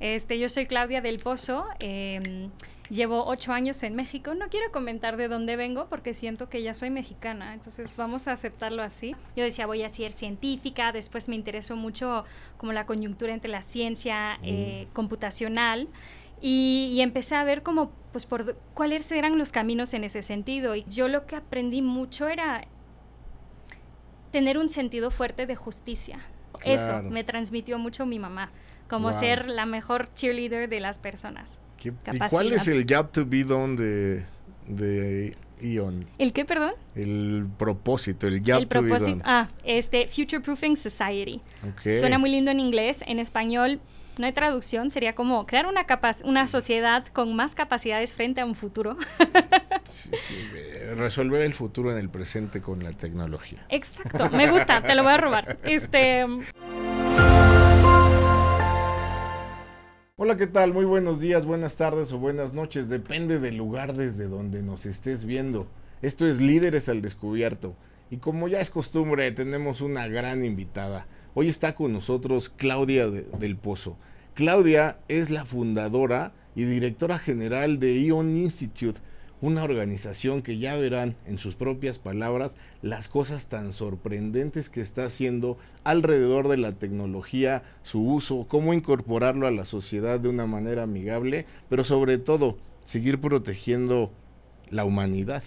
Este, yo soy Claudia del Pozo. em, llevo ocho años en México. No quiero comentar de dónde vengo porque siento que ya soy mexicana. Entonces vamos a aceptarlo así. Yo decía voy a ser científica. Después me interesó mucho como la coyuntura entre la ciencia eh, computacional. Y, y empecé a ver como, pues, por cuáles eran los caminos en ese sentido. Y yo lo que aprendí mucho era tener un sentido fuerte de justicia. Eso me transmitió mucho mi mamá, como Wow. ser la mejor cheerleader de las personas. ¿Qué- ¿Y cuál es el job to be done de, de Ion? ¿El qué, perdón? El propósito, el el to be propósito. done. Ah, este, Future Proofing Society. Suena muy lindo en inglés, en español no hay traducción, sería como crear una, una sociedad con más capacidades frente a un futuro. Sí, sí, resolver el futuro en el presente con la tecnología. Exacto, me gusta, te lo voy a robar. Este, Hola, ¿qué tal? Muy buenos días, buenas tardes o buenas noches. Depende del lugar desde donde nos estés viendo. Esto es Líderes al Descubierto. Y como ya es costumbre, tenemos una gran invitada. Hoy está con nosotros Claudia de- del Pozo. Claudia es la fundadora y directora general de Ion Institute, una organización que ya verán en sus propias palabras las cosas tan sorprendentes que está haciendo alrededor de la tecnología, su uso, cómo incorporarlo a la sociedad de una manera amigable, pero sobre todo seguir protegiendo la humanidad.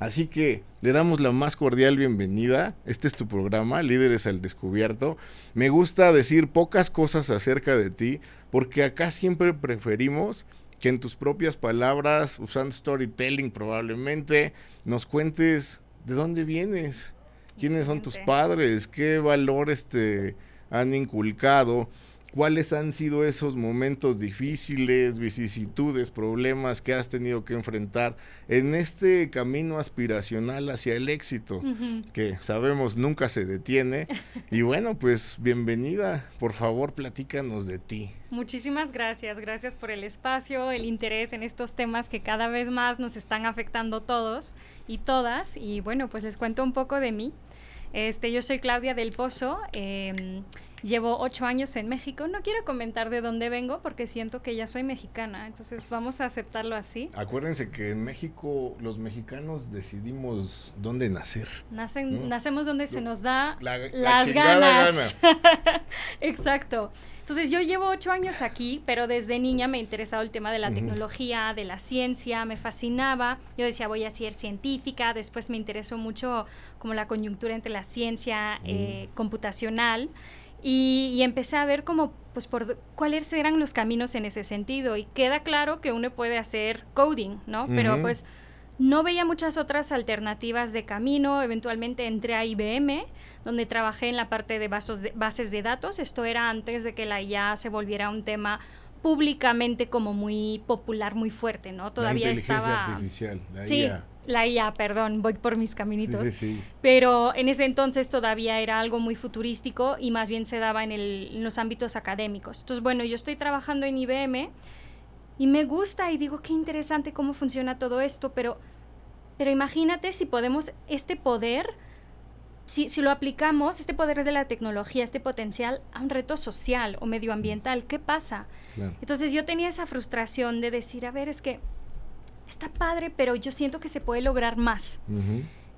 Así que le damos la más cordial bienvenida. Este es tu programa, Líderes al Descubierto. Me gusta decir pocas cosas acerca de ti, porque acá siempre preferimos que en tus propias palabras, usando storytelling probablemente, nos cuentes de dónde vienes, quiénes son tus padres, qué valores te han inculcado, cuáles han sido esos momentos difíciles, vicisitudes, problemas que has tenido que enfrentar en este camino aspiracional hacia el éxito, que sabemos nunca se detiene. Y bueno, pues bienvenida, por favor platícanos de ti. Muchísimas gracias, gracias por el espacio, el interés en estos temas que cada vez más nos están afectando todos y todas. Y bueno, pues les cuento un poco de mí. Este, yo soy Claudia del Pozo, em, llevo ocho años en México. No quiero comentar de dónde vengo porque siento que ya soy mexicana, entonces vamos a aceptarlo así. Acuérdense que en México los mexicanos decidimos dónde nacer. Nacen, ¿no? Nacemos donde se nos da La- la las ganas. Exacto. Entonces yo llevo ocho años aquí, pero desde niña me ha interesado el tema de la tecnología, de la ciencia, me fascinaba. Yo decía voy a ser científica, después me interesó mucho como la coyuntura entre la ciencia eh, computacional y, y empecé a ver como pues por cuáles eran los caminos en ese sentido y queda claro que uno puede hacer coding, ¿no? Pero pues no veía muchas otras alternativas de camino. Eventualmente entré a IBM, donde trabajé en la parte de, vasos de bases de datos. Esto era antes de que la IA se volviera un tema públicamente como muy popular, muy fuerte, ¿no? Todavía la inteligencia estaba... artificial, la Sí, IA. La IA, perdón, voy por mis Sí, caminitos. sí, sí. Pero en ese entonces todavía era algo muy futurístico y más bien se daba en, el- en los ámbitos académicos. Entonces, bueno, yo estoy trabajando en IBM y me gusta y digo, qué interesante cómo funciona todo esto, pero, pero imagínate si podemos, este poder, si, si lo aplicamos, este poder de la tecnología, este potencial a un reto social o medioambiental, ¿qué pasa? Claro. Entonces yo tenía esa frustración de decir, a ver, es que está padre, pero yo siento que se puede lograr más.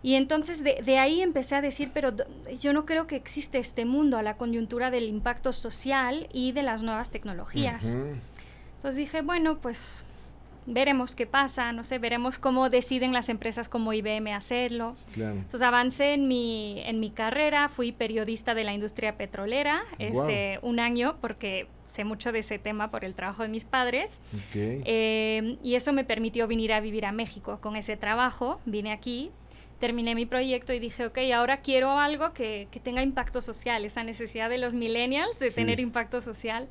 Y entonces de, de ahí empecé a decir, pero yo no creo que existe este mundo a la coyuntura del impacto social y de las nuevas tecnologías. Entonces dije, bueno, pues veremos qué pasa, no sé, veremos cómo deciden las empresas como IBM hacerlo. Claro. Entonces avancé en mi, en mi carrera, fui periodista de la industria petrolera este, un año porque sé mucho de ese tema por el trabajo de mis padres. Ok. Eh, y eso me permitió venir a vivir a México con ese trabajo. Vine aquí, terminé mi proyecto y dije, ok, ahora quiero algo que, que tenga impacto social, esa necesidad de los millennials de Sí. tener impacto social.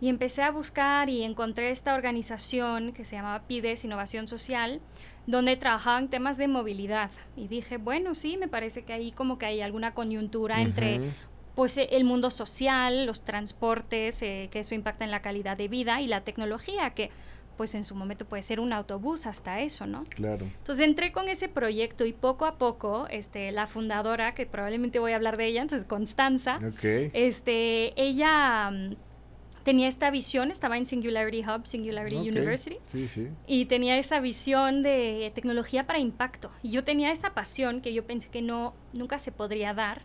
Y empecé a buscar y encontré esta organización que se llamaba PIDES Innovación Social, donde trabajaban temas de movilidad. Y dije, bueno, sí, me parece que ahí como que hay alguna coyuntura entre Ujú. Pues eh, el mundo social, los transportes, eh, que eso impacta en la calidad de vida y la tecnología, que pues en su momento puede ser un autobús hasta eso, ¿no? Claro. Entonces entré con ese proyecto y poco a poco, este, la fundadora, que probablemente voy a hablar de ella, entonces Constanza, este, ella mm, tenía esta visión, estaba en Singularity Hub, Singularity University, Sí, sí. y tenía esa visión de tecnología para impacto. Y yo tenía esa pasión que yo pensé que no, nunca se podría dar.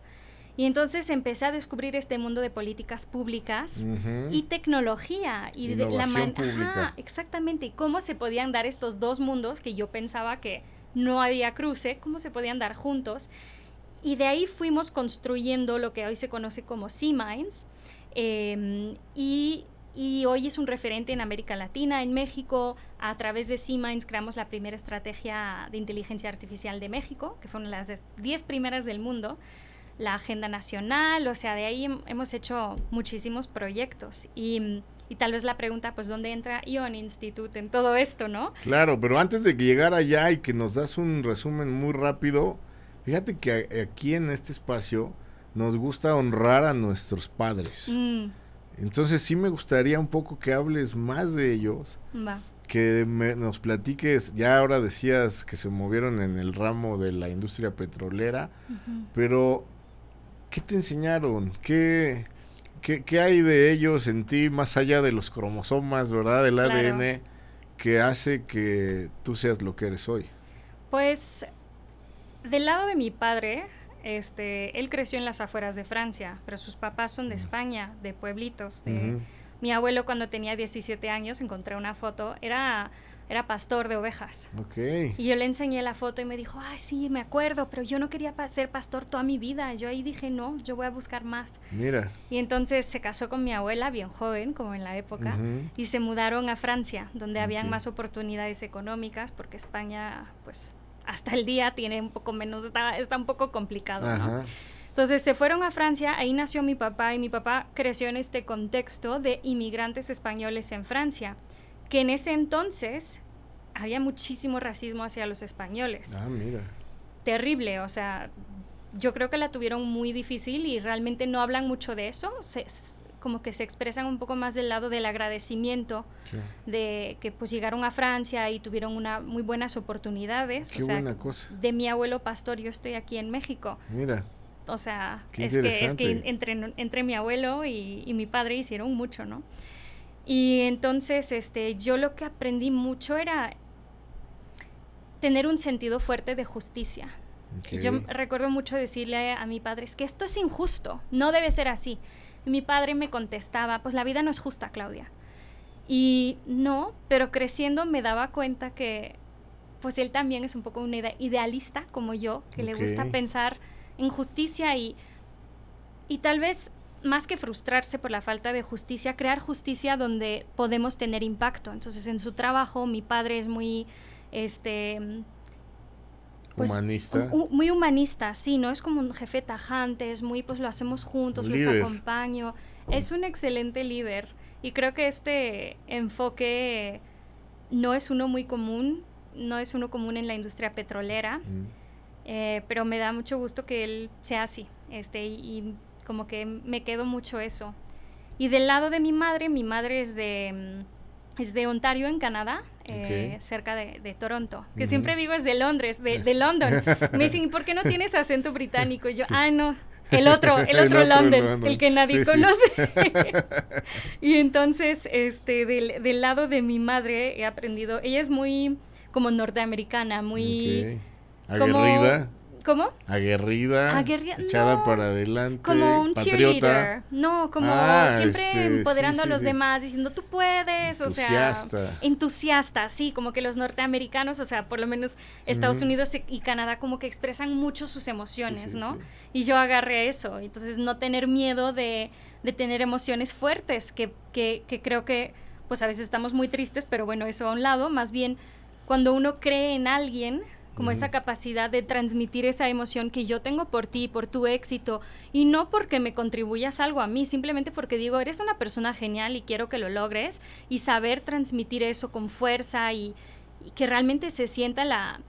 Y entonces empecé a descubrir este mundo de políticas públicas Ujú. y tecnología y de la Innovación pública. Ajá, exactamente cómo se podían dar estos dos mundos que yo pensaba que no había cruce cómo se podían dar juntos y de ahí fuimos construyendo lo que hoy se conoce como Sea Minds eh, y, y hoy es un referente en América Latina, en México. A través de Sea Minds creamos la primera estrategia de inteligencia artificial de México, que fue una de las de- 10 primeras del mundo la agenda nacional, o sea, de ahí hem- hemos hecho muchísimos proyectos. Y, y tal vez la pregunta, pues, ¿dónde entra Ion Institute en todo esto, no? Claro, pero antes de que llegara allá y que nos das un resumen muy rápido, fíjate que a- aquí en este espacio nos gusta honrar a nuestros padres. Mm, Entonces sí me gustaría un poco que hables más de ellos, va. que me- nos platiques, ya ahora decías que se movieron en el ramo de la industria petrolera, pero ¿qué te enseñaron? ¿Qué, qué, qué hay de ellos en ti más allá de los cromosomas, verdad? Del Claro. ADN que hace que tú seas lo que eres hoy. Pues, del lado de mi padre, este, él creció en las afueras de Francia, pero sus papás son de España, de pueblitos. de-. Mi abuelo cuando tenía 17 años, encontré una foto, era, era pastor de ovejas. Y yo le enseñé la foto y me dijo, ay, sí, me acuerdo, pero yo no quería ser pastor toda mi vida. Yo ahí dije, no, yo voy a buscar más. Mira. Y entonces se casó con mi abuela, bien joven, como en la época, y se mudaron a Francia, donde habían Ok. más oportunidades económicas, porque España, pues, hasta el día tiene un poco menos, está, está un poco complicado, ¿no? Ajá. Entonces se fueron a Francia, ahí nació mi papá y mi papá creció en este contexto de inmigrantes españoles en Francia, que en ese entonces había muchísimo racismo hacia los españoles. Ah, mira. Terrible, o sea, yo creo que la tuvieron muy difícil y realmente no hablan mucho de eso, se- como que se expresan un poco más del lado del agradecimiento Sí. de que pues llegaron a Francia y tuvieron una muy buenas oportunidades. Qué o sea, buena cosa. de mi abuelo pastor yo estoy aquí en México. Mira. O sea, es que, es que entre, entre mi abuelo y, y mi padre hicieron mucho, ¿no? Y entonces, este, yo lo que aprendí mucho era tener un sentido fuerte de justicia. Ok. Yo recuerdo mucho decirle a, a mi padre, es que esto es injusto, no debe ser así. Y mi padre me contestaba, pues la vida no es justa, Claudia. Y no, pero creciendo me daba cuenta que pues él también es un poco un ide- idealista como yo, que le gusta pensar en justicia y, y tal vez más que frustrarse por la falta de justicia, crear justicia donde podemos tener impacto. Entonces en su trabajo mi padre es muy, este, pues, Humanista. muy humanista, sí, ¿no? Es como un jefe tajante, es muy, pues lo hacemos juntos, los Líder. acompaño. Es un excelente líder. Y creo que este enfoque no es uno muy común, no es uno común en la industria petrolera, Mm. eh, pero me da mucho gusto que él sea así, este, y, y como que me quedo mucho eso. Y del lado de mi madre, mi madre es de, mm, es de Ontario, en Canadá, eh, Ok. cerca de, de Toronto, que Ujú. siempre digo es de Londres, de, de London. Me dicen, ¿y por qué no tienes acento británico? Y yo, ah, no, el otro, el El otro, otro London, London. el que nadie Sí, sí. conoce. y entonces, este, del, del lado de mi madre he aprendido, ella es muy como norteamericana, muy... Ok. como- Aguerrida. ¿Cómo? Aguerrida. Aguerrida- Echada no, para adelante. Como un patriota. cheerleader. No, como Ah, siempre este, empoderando sí, a los sí. demás, diciendo tú puedes, o Entusiasta. sea, entusiasta, sí, como que los norteamericanos, o sea, por lo menos Estados. Unidos y Canadá como que expresan mucho sus emociones, ¿no? Y yo agarré eso, entonces no tener miedo de, de tener emociones fuertes, que, que, que creo que pues a veces estamos muy tristes, pero bueno, eso a un lado, más bien cuando uno cree en alguien, como esa capacidad de transmitir esa emoción que yo tengo por ti, por tu éxito, y no porque me contribuyas algo a mí, simplemente porque digo, eres una persona genial y quiero que lo logres, y saber transmitir eso con fuerza y, y que realmente se sienta la,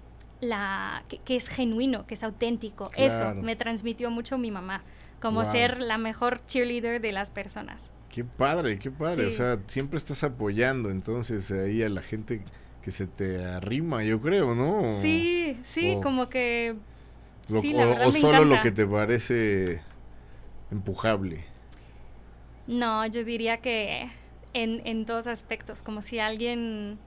la que, que es genuino, que es auténtico. Eso me transmitió mucho mi mamá, como Wow. ser la mejor cheerleader de las personas. Qué padre, qué padre. O sea, siempre estás apoyando entonces ahí a la gente que se te arrima, yo creo, ¿no? Sí, sí, o- como que... Lo- sí, o la solo lo que te parece empujable. No, yo diría que en, en todos aspectos, como si alguien,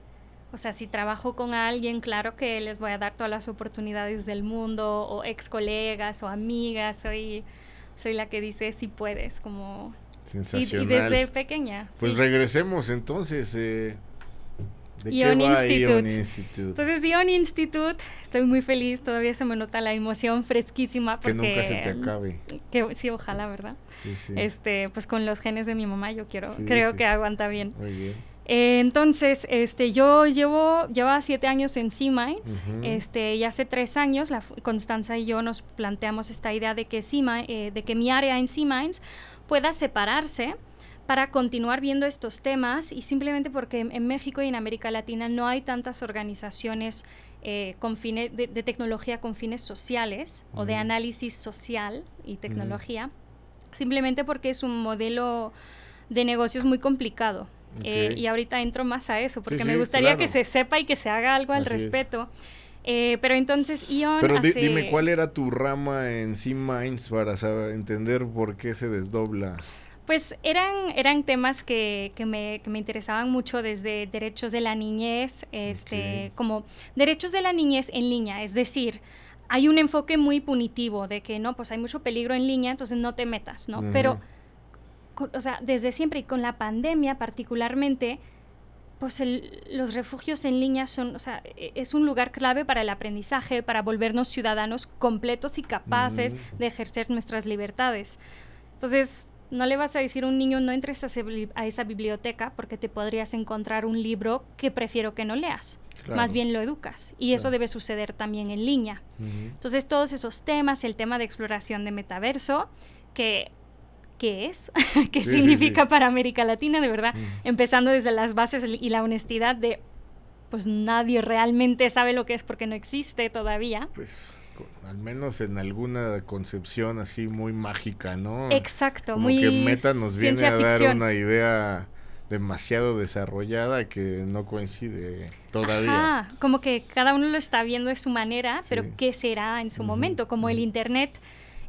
o sea, si trabajo con alguien, claro que les voy a dar todas las oportunidades del mundo, o ex colegas o amigas, soy, soy la que dice si puedes, como... Sensacional. Y, desde pequeña. Pues regresemos entonces. Eh, ¿De Ion qué va Institute. Ion Institute? Entonces, Ion Institute, estoy muy feliz, todavía se me nota la emoción fresquísima. Porque, que nunca se te acabe. Que, sí, ojalá, ¿verdad? Sí, sí. Este, pues con los genes de mi mamá yo quiero, creo que aguanta bien. Muy bien. Eh, entonces, este, yo llevo, lleva siete años en C-Minds, este, y hace tres años la Constanza y yo nos planteamos esta idea de que, eh, de que mi área en C-Minds pueda separarse para continuar viendo estos temas y simplemente porque en, México y en América Latina no hay tantas organizaciones eh, con fines de, tecnología con fines sociales o de análisis social y tecnología, simplemente porque es un modelo de negocios muy complicado. Eh, y ahorita entro más a eso, porque me gustaría que se sepa y que se haga algo al respecto. Eh, pero entonces Ion Pero dime, ¿cuál era tu rama en C-Minds para saber, entender por qué se desdobla? Pues eran, eran temas que, que, me, que, me, interesaban mucho desde derechos de la niñez, este, como derechos de la niñez en línea, es decir, hay un enfoque muy punitivo de que no, pues hay mucho peligro en línea, entonces no te metas, ¿no? Pero, o sea, desde siempre y con la pandemia particularmente, pues los refugios en línea son, o sea, e, es un lugar clave para el aprendizaje, para volvernos ciudadanos completos y capaces de ejercer nuestras libertades. Entonces, no le vas a decir a un niño no entres a, esa biblioteca porque te podrías encontrar un libro que prefiero que no leas. Más bien lo educas. Y eso debe suceder también en línea. Entonces todos esos temas, el tema de exploración de metaverso, que qué es, qué significa para América Latina, de verdad, empezando desde las bases y la honestidad de, pues nadie realmente sabe lo que es porque no existe todavía. Pues al menos en alguna concepción así muy mágica, ¿no? Exacto, Como muy que Meta nos viene a dar una idea demasiado desarrollada que no coincide todavía. Ajá, como que cada uno lo está viendo de su manera, pero ¿qué será en su momento? Como el Internet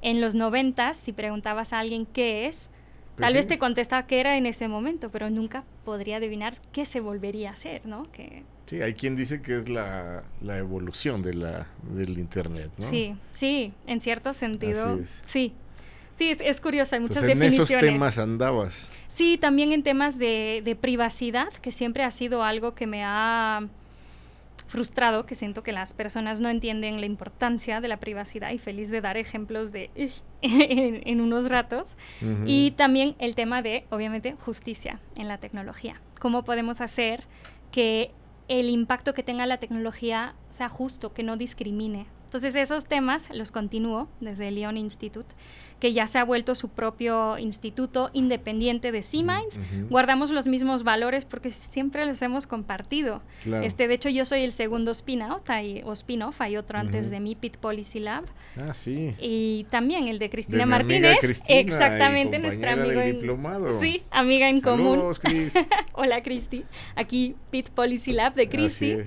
en los noventas, si preguntabas a alguien qué es, pues tal vez te contestaba qué era en ese momento, pero nunca podría adivinar qué se volvería a hacer, ¿no? Que Sí, hay quien dice que es la, evolución de la, del Internet, ¿no? Sí, sí, en cierto sentido. Sí. Sí, es, curioso, hay muchas en esos temas andabas. Sí, también en temas de, de privacidad, que siempre ha sido algo que me ha frustrado, que siento que las personas no entienden la importancia de la privacidad y feliz de dar ejemplos de en, unos ratos. Y también el tema de, obviamente, justicia en la tecnología. ¿Cómo podemos hacer que el impacto que tenga la tecnología sea justo, que no discrimine. Entonces esos temas los continúo desde el Lyon Institute que ya se ha vuelto su propio instituto independiente de C-Minds. Guardamos los mismos valores porque siempre los hemos compartido. Este, de hecho, yo soy el segundo spin-out o spin-off, hay otro antes de mí, Pit Policy Lab. Ah, sí. Y también el de Cristina Martínez. exactamente, nuestra amiga en, diplomado. Sí, amiga en común. Chris. Hola, Cristi. Aquí Pit Policy Lab de Cristi.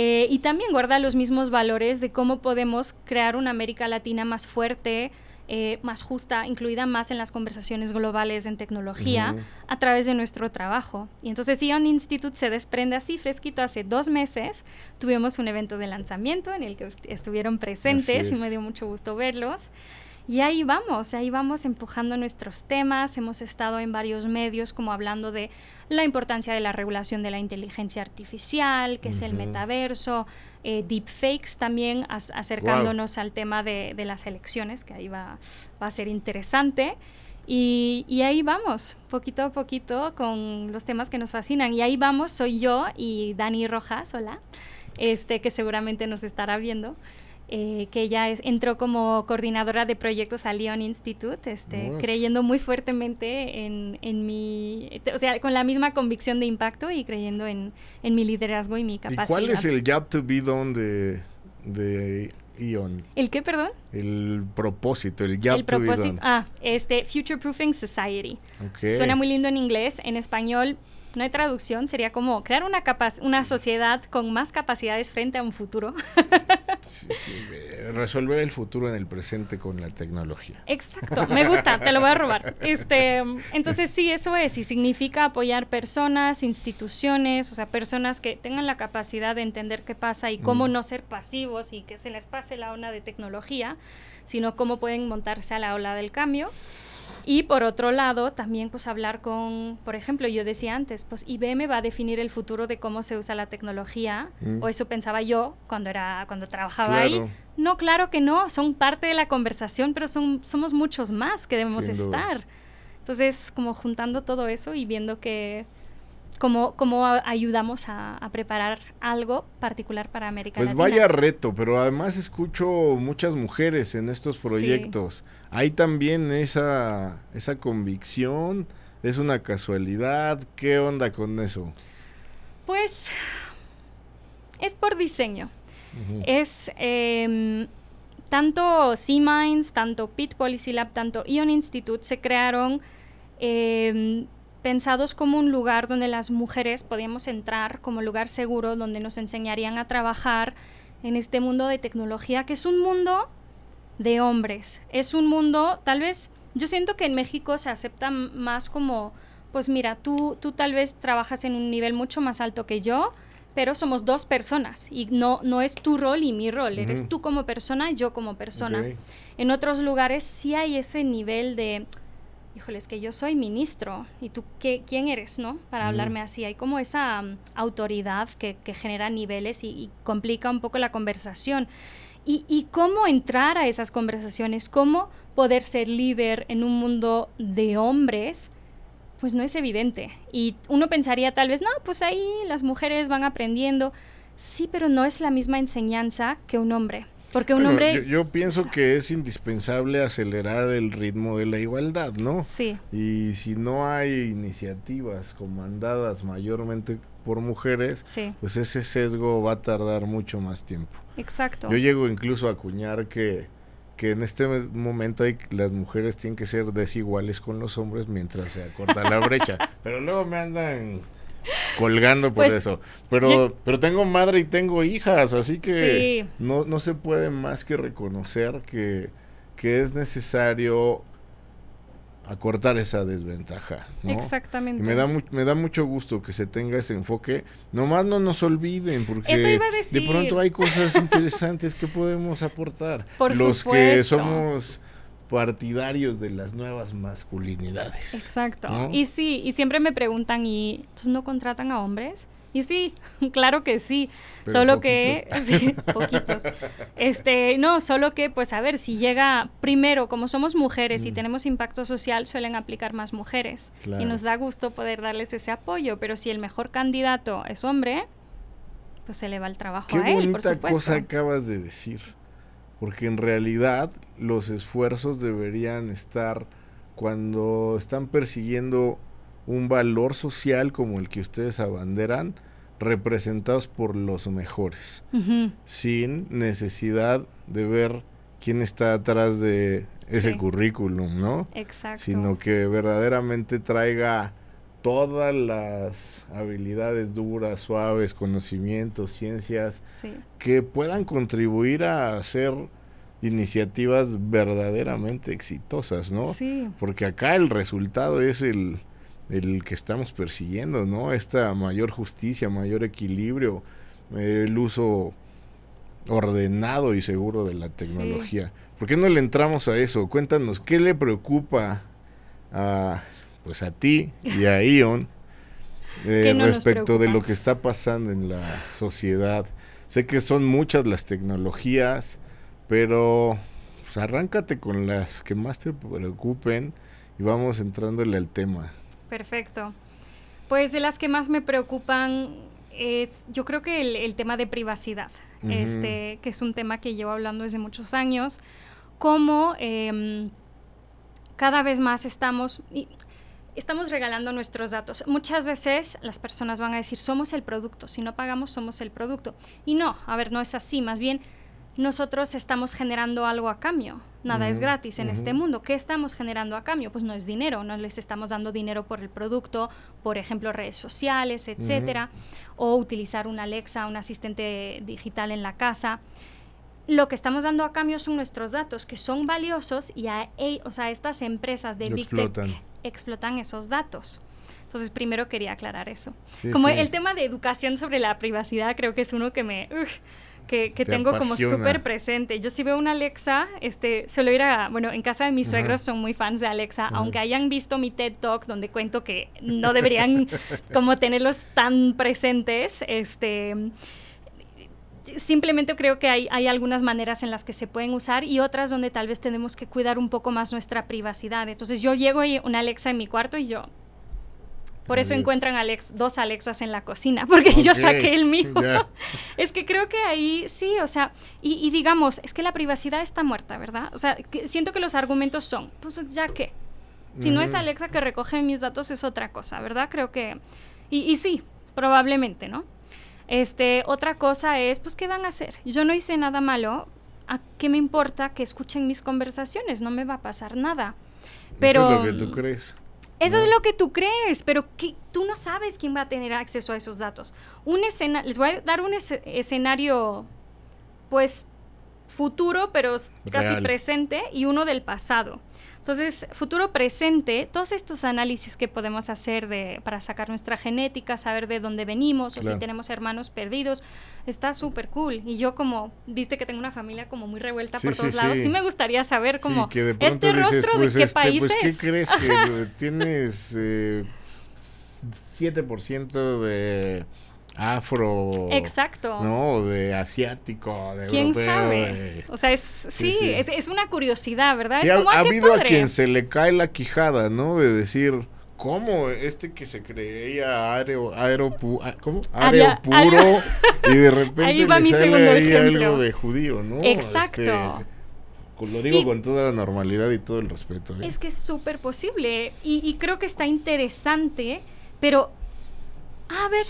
Eh, y también guarda los mismos valores de cómo podemos crear una América Latina más fuerte, eh, más justa, incluida más en las conversaciones globales en tecnología a través de nuestro trabajo. Y entonces Ion Institute se desprende así fresquito hace dos meses. Tuvimos un evento de lanzamiento en el que estuvieron presentes y me dio mucho gusto verlos. Y ahí vamos, ahí vamos empujando nuestros temas. Hemos estado en varios medios como hablando de la importancia de la regulación de la inteligencia artificial, que es el metaverso, eh, deepfakes también, acercándonos al tema de, las elecciones, que ahí va, va a ser interesante. Y, y, ahí vamos, poquito a poquito, con los temas que nos fascinan. Y ahí vamos, soy yo y Dani Rojas, hola, este, que seguramente nos estará viendo. Eh, que ella entró como coordinadora de proyectos al Lyon Institute, este, creyendo muy fuertemente en, en, mi, o sea, con la misma convicción de impacto y creyendo en, en mi liderazgo y mi capacidad. ¿Y cuál es el job to be done de, de Ion? ¿El qué, perdón? El propósito, el job to be done. Ah, este, Future Proofing Society. Suena muy lindo en inglés, en español no hay traducción, sería como crear una, una sociedad con más capacidades frente a un futuro. resolver el futuro en el presente con la tecnología. Exacto, me gusta, te lo voy a robar. Este, entonces sí, eso es, y significa apoyar personas, instituciones, o sea, personas que tengan la capacidad de entender qué pasa y cómo mm. no ser pasivos y que se les pase la ola de tecnología, sino cómo pueden montarse a la ola del cambio. Y por otro lado, también pues hablar con, por ejemplo, yo decía antes, pues IBM va a definir el futuro de cómo se usa la tecnología, mm. o eso pensaba yo cuando era cuando trabajaba ahí. No, claro que no, son parte de la conversación, pero son somos muchos más que debemos estar. Entonces, como juntando todo eso y viendo que cómo, cómo ayudamos a, preparar algo particular para América pues Latina. Pues vaya reto, pero además escucho muchas mujeres en estos proyectos. Hay también esa, esa convicción, es una casualidad, ¿qué onda con eso? Pues es por diseño. Es em, tanto C-Minds, tanto Pit Policy Lab, tanto Ion Institute se crearon eh, pensados como un lugar donde las mujeres podíamos entrar, como lugar seguro, donde nos enseñarían a trabajar en este mundo de tecnología, que es un mundo de hombres. Es un mundo, tal vez, yo siento que en México se acepta más como, pues mira, tú, tú tal vez trabajas en un nivel mucho más alto que yo, pero somos dos personas y no, no es tu rol y mi rol, eres tú como persona yo como persona. En otros lugares sí hay ese nivel de híjole, es que yo soy ministro y tú, ¿qué, ¿quién eres, no? Para hablarme así. Hay como esa mm, autoridad que, genera niveles y, complica un poco la conversación. Y, y, cómo entrar a esas conversaciones, cómo poder ser líder en un mundo de hombres, pues no es evidente. Y uno pensaría tal vez, no, pues ahí las mujeres van aprendiendo. Sí, pero no es la misma enseñanza que un hombre. Porque un hombre... Yo, pienso que es indispensable acelerar el ritmo de la igualdad, ¿no? Sí. Y si no hay iniciativas comandadas mayormente por mujeres, pues ese sesgo va a tardar mucho más tiempo. Exacto. Yo llego incluso a acuñar que, que en este momento hay, las mujeres tienen que ser desiguales con los hombres mientras se acorta la brecha. Pero luego me andan colgando por pues, eso. Pero, pero tengo madre y tengo hijas, así que no, no se puede más que reconocer que, que es necesario acortar esa desventaja. Exactamente. me da, me da mucho gusto que se tenga ese enfoque. Nomás no nos olviden, porque de pronto hay cosas interesantes que podemos aportar. Por Los que somos partidarios de las nuevas masculinidades. Exacto. Y sí, y siempre me preguntan, ¿y entonces no contratan a hombres? Y sí, claro que sí. solo que sí, poquitos. Este, no, solo que pues a ver si llega primero, como somos mujeres y mm. tenemos impacto social, suelen aplicar más mujeres y nos da gusto poder darles ese apoyo, pero si el mejor candidato es hombre, pues se le va el trabajo a él, por supuesto. cosa acabas de decir porque en realidad los esfuerzos deberían estar cuando están persiguiendo un valor social como el que ustedes abanderan, representados por los mejores, sin necesidad de ver quién está atrás de ese currículum, ¿no? Exacto. Sino que verdaderamente traiga todas las habilidades duras, suaves, conocimientos, ciencias, que puedan contribuir a hacer iniciativas verdaderamente exitosas, ¿no? Sí. Porque acá el resultado es el, el que estamos persiguiendo, ¿no? Esta mayor justicia, mayor equilibrio, el uso ordenado y seguro de la tecnología. ¿Por qué no le entramos a eso? Cuéntanos, ¿qué le preocupa a pues a ti y a Ion eh, respecto de lo que está pasando en la sociedad. Sé que son muchas las tecnologías, pero pues, arráncate con las que más te preocupen y vamos entrándole al tema. Perfecto. Pues de las que más me preocupan es, yo creo que el, tema de privacidad, este, que es un tema que llevo hablando desde muchos años, cómo em, cada vez más estamos, estamos regalando nuestros datos. Muchas veces las personas van a decir, somos el producto, si no pagamos, somos el producto. Y no, a ver, no es así, más bien nosotros estamos generando algo a cambio. Nada es gratis en este mundo. ¿Qué estamos generando a cambio? Pues no es dinero, no les estamos dando dinero por el producto, por ejemplo, redes sociales, etcétera, o utilizar una Alexa, un asistente digital en la casa. lo que estamos dando a cambio son nuestros datos, que son valiosos y a, e- o sea, estas empresas de Lo Big explotan. Tech explotan esos datos. Entonces, primero quería aclarar eso. Sí, como sí. el tema de educación sobre la privacidad, creo que es uno que me... ugh, que, que Te tengo como apasiona. súper presente. Yo sí veo una Alexa, este, suelo ir a, bueno, en casa de mis Ajá. suegros son muy fans de Alexa, Ajá. aunque hayan visto mi TED Talk donde cuento que no deberían como tenerlos tan presentes, este, simplemente creo que hay, hay algunas maneras en las que se pueden usar y otras donde tal vez tenemos que cuidar un poco más nuestra privacidad. Entonces yo llego y una Alexa en mi cuarto y yo... Por eso encuentran Alex, dos Alexas en la cocina, porque yo saqué el mío. Es que creo que ahí sí, o sea, y, y digamos, es que la privacidad está muerta, ¿verdad? O sea, que siento que los argumentos son, pues ya que, si no es. Alexa que recoge mis datos es otra cosa, ¿verdad? Creo que, y, y sí, probablemente, ¿no? Este, otra cosa es, pues, ¿qué van a hacer? Yo no hice nada malo, ¿a qué me importa que escuchen mis conversaciones? No me va a pasar nada. Pero, Eso es lo que tú crees. eso ¿no? es lo que tú crees, pero que tú no sabes quién va a tener acceso a esos datos. Un escena, les voy a dar un escenario, pues, futuro, pero casi presente, y uno del pasado. Entonces, futuro presente, todos estos análisis que podemos hacer de, para sacar nuestra genética, saber de dónde venimos, o si tenemos hermanos perdidos, está súper cool. Y yo como, viste que tengo una familia como muy revuelta Sí, por sí, todos lados, sí. sí me gustaría saber como, que este dices, rostro pues, de qué este, país pues, ¿qué es. crees que tienes eh, 7% de afro? Exacto. No, de asiático, de ¿Quién europeo, sabe? de- O sea, es, sí, sí. Es, es una curiosidad, ¿verdad? Sí, es ha, como, ha ¡ay, qué habido a quien se le cae la quijada, ¿no? De decir, ¿cómo este que se creía aero, aeropu, a- ¿cómo? Aria- Areo puro y de repente Ahí va le mi sale segundo ahí ejemplo. algo de judío, ¿no? Exacto. Este, lo digo Y- con toda la normalidad y todo el respeto. ¿eh? Es que es súper posible. Y, y creo que está interesante, pero a ver,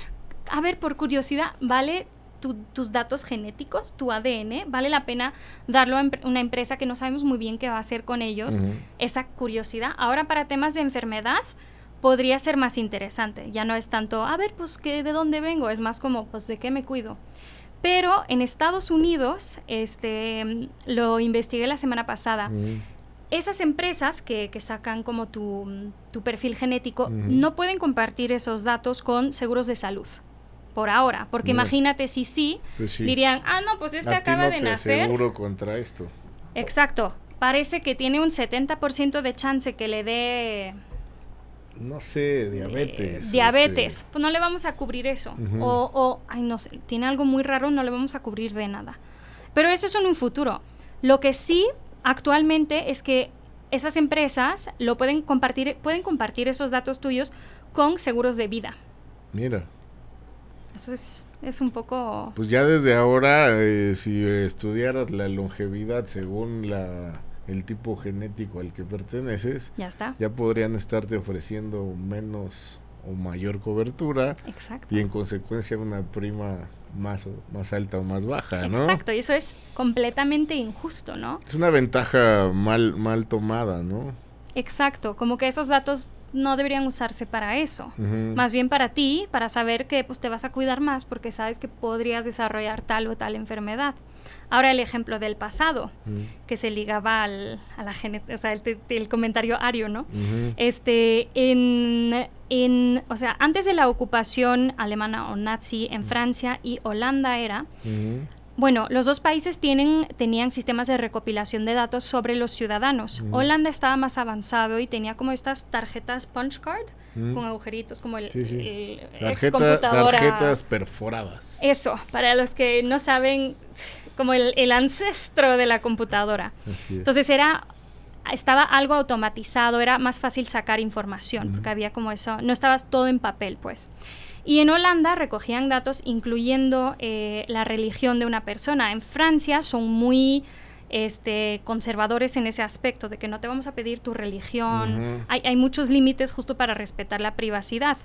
a ver, por curiosidad, ¿vale tu- tus datos genéticos, tu ADN? ¿Vale la pena darlo a una empresa que no sabemos muy bien qué va a hacer con ellos? Esa curiosidad. Ahora, para temas de enfermedad, podría ser más interesante. Ya no es tanto, a ver, pues, ¿qué, ¿de dónde vengo? Es más como, pues, ¿de qué me cuido? Pero en Estados Unidos, este, lo investigué la semana pasada esas empresas que, que sacan como tu, tu perfil genético no pueden compartir esos datos con seguros de salud. Por ahora, porque imagínate si sí, Pues sí. dirían, ah, no, pues este acaba no de te nacer. aseguro contra esto. Exacto. Parece que tiene un 70% de chance que le dé No sé, eh, diabetes. diabetes. Pues no le vamos a cubrir eso. O, o, ay, no sé, tiene algo muy raro, no le vamos a cubrir de nada. Pero eso es en un futuro. Lo que sí actualmente es que esas empresas lo pueden compartir, pueden compartir esos datos tuyos con seguros de vida. Mira. Eso es, es un poco... Pues ya desde ahora, eh, si estudiaras la longevidad según la, el tipo genético al que perteneces, Ya está. ya podrían estarte ofreciendo menos o mayor cobertura Exacto. y en consecuencia una prima más, o- más alta o más baja, ¿no? Exacto, y eso es completamente injusto, ¿no? Es una ventaja mal, mal tomada, ¿no? Exacto, como que esos datos no deberían usarse para eso. Más bien para ti, para saber que pues, te vas a cuidar más porque sabes que podrías desarrollar tal o tal enfermedad. Ahora el ejemplo del pasado, que se ligaba al, a la o sea, el, comentario ario, ¿no? Este, en, en, o sea, antes de la ocupación alemana o nazi en Francia y Holanda era. Bueno, los dos países tienen, tenían sistemas de recopilación de datos sobre los ciudadanos. Ujú. Holanda estaba más avanzado y tenía como estas tarjetas punch card Ujú. con agujeritos como el, Sí, sí. el ex Tarjeta- computadora. tarjetas perforadas. Eso, para los que no saben, como el, el ancestro de la computadora. Entonces era estaba algo automatizado, era más fácil sacar información, porque había como eso, no estabas todo en papel, pues. Y en Holanda recogían datos incluyendo eh, la religión de una persona. En Francia son muy este, conservadores en ese aspecto, de que no te vamos a pedir tu religión. Hay, hay muchos límites justo para respetar la privacidad.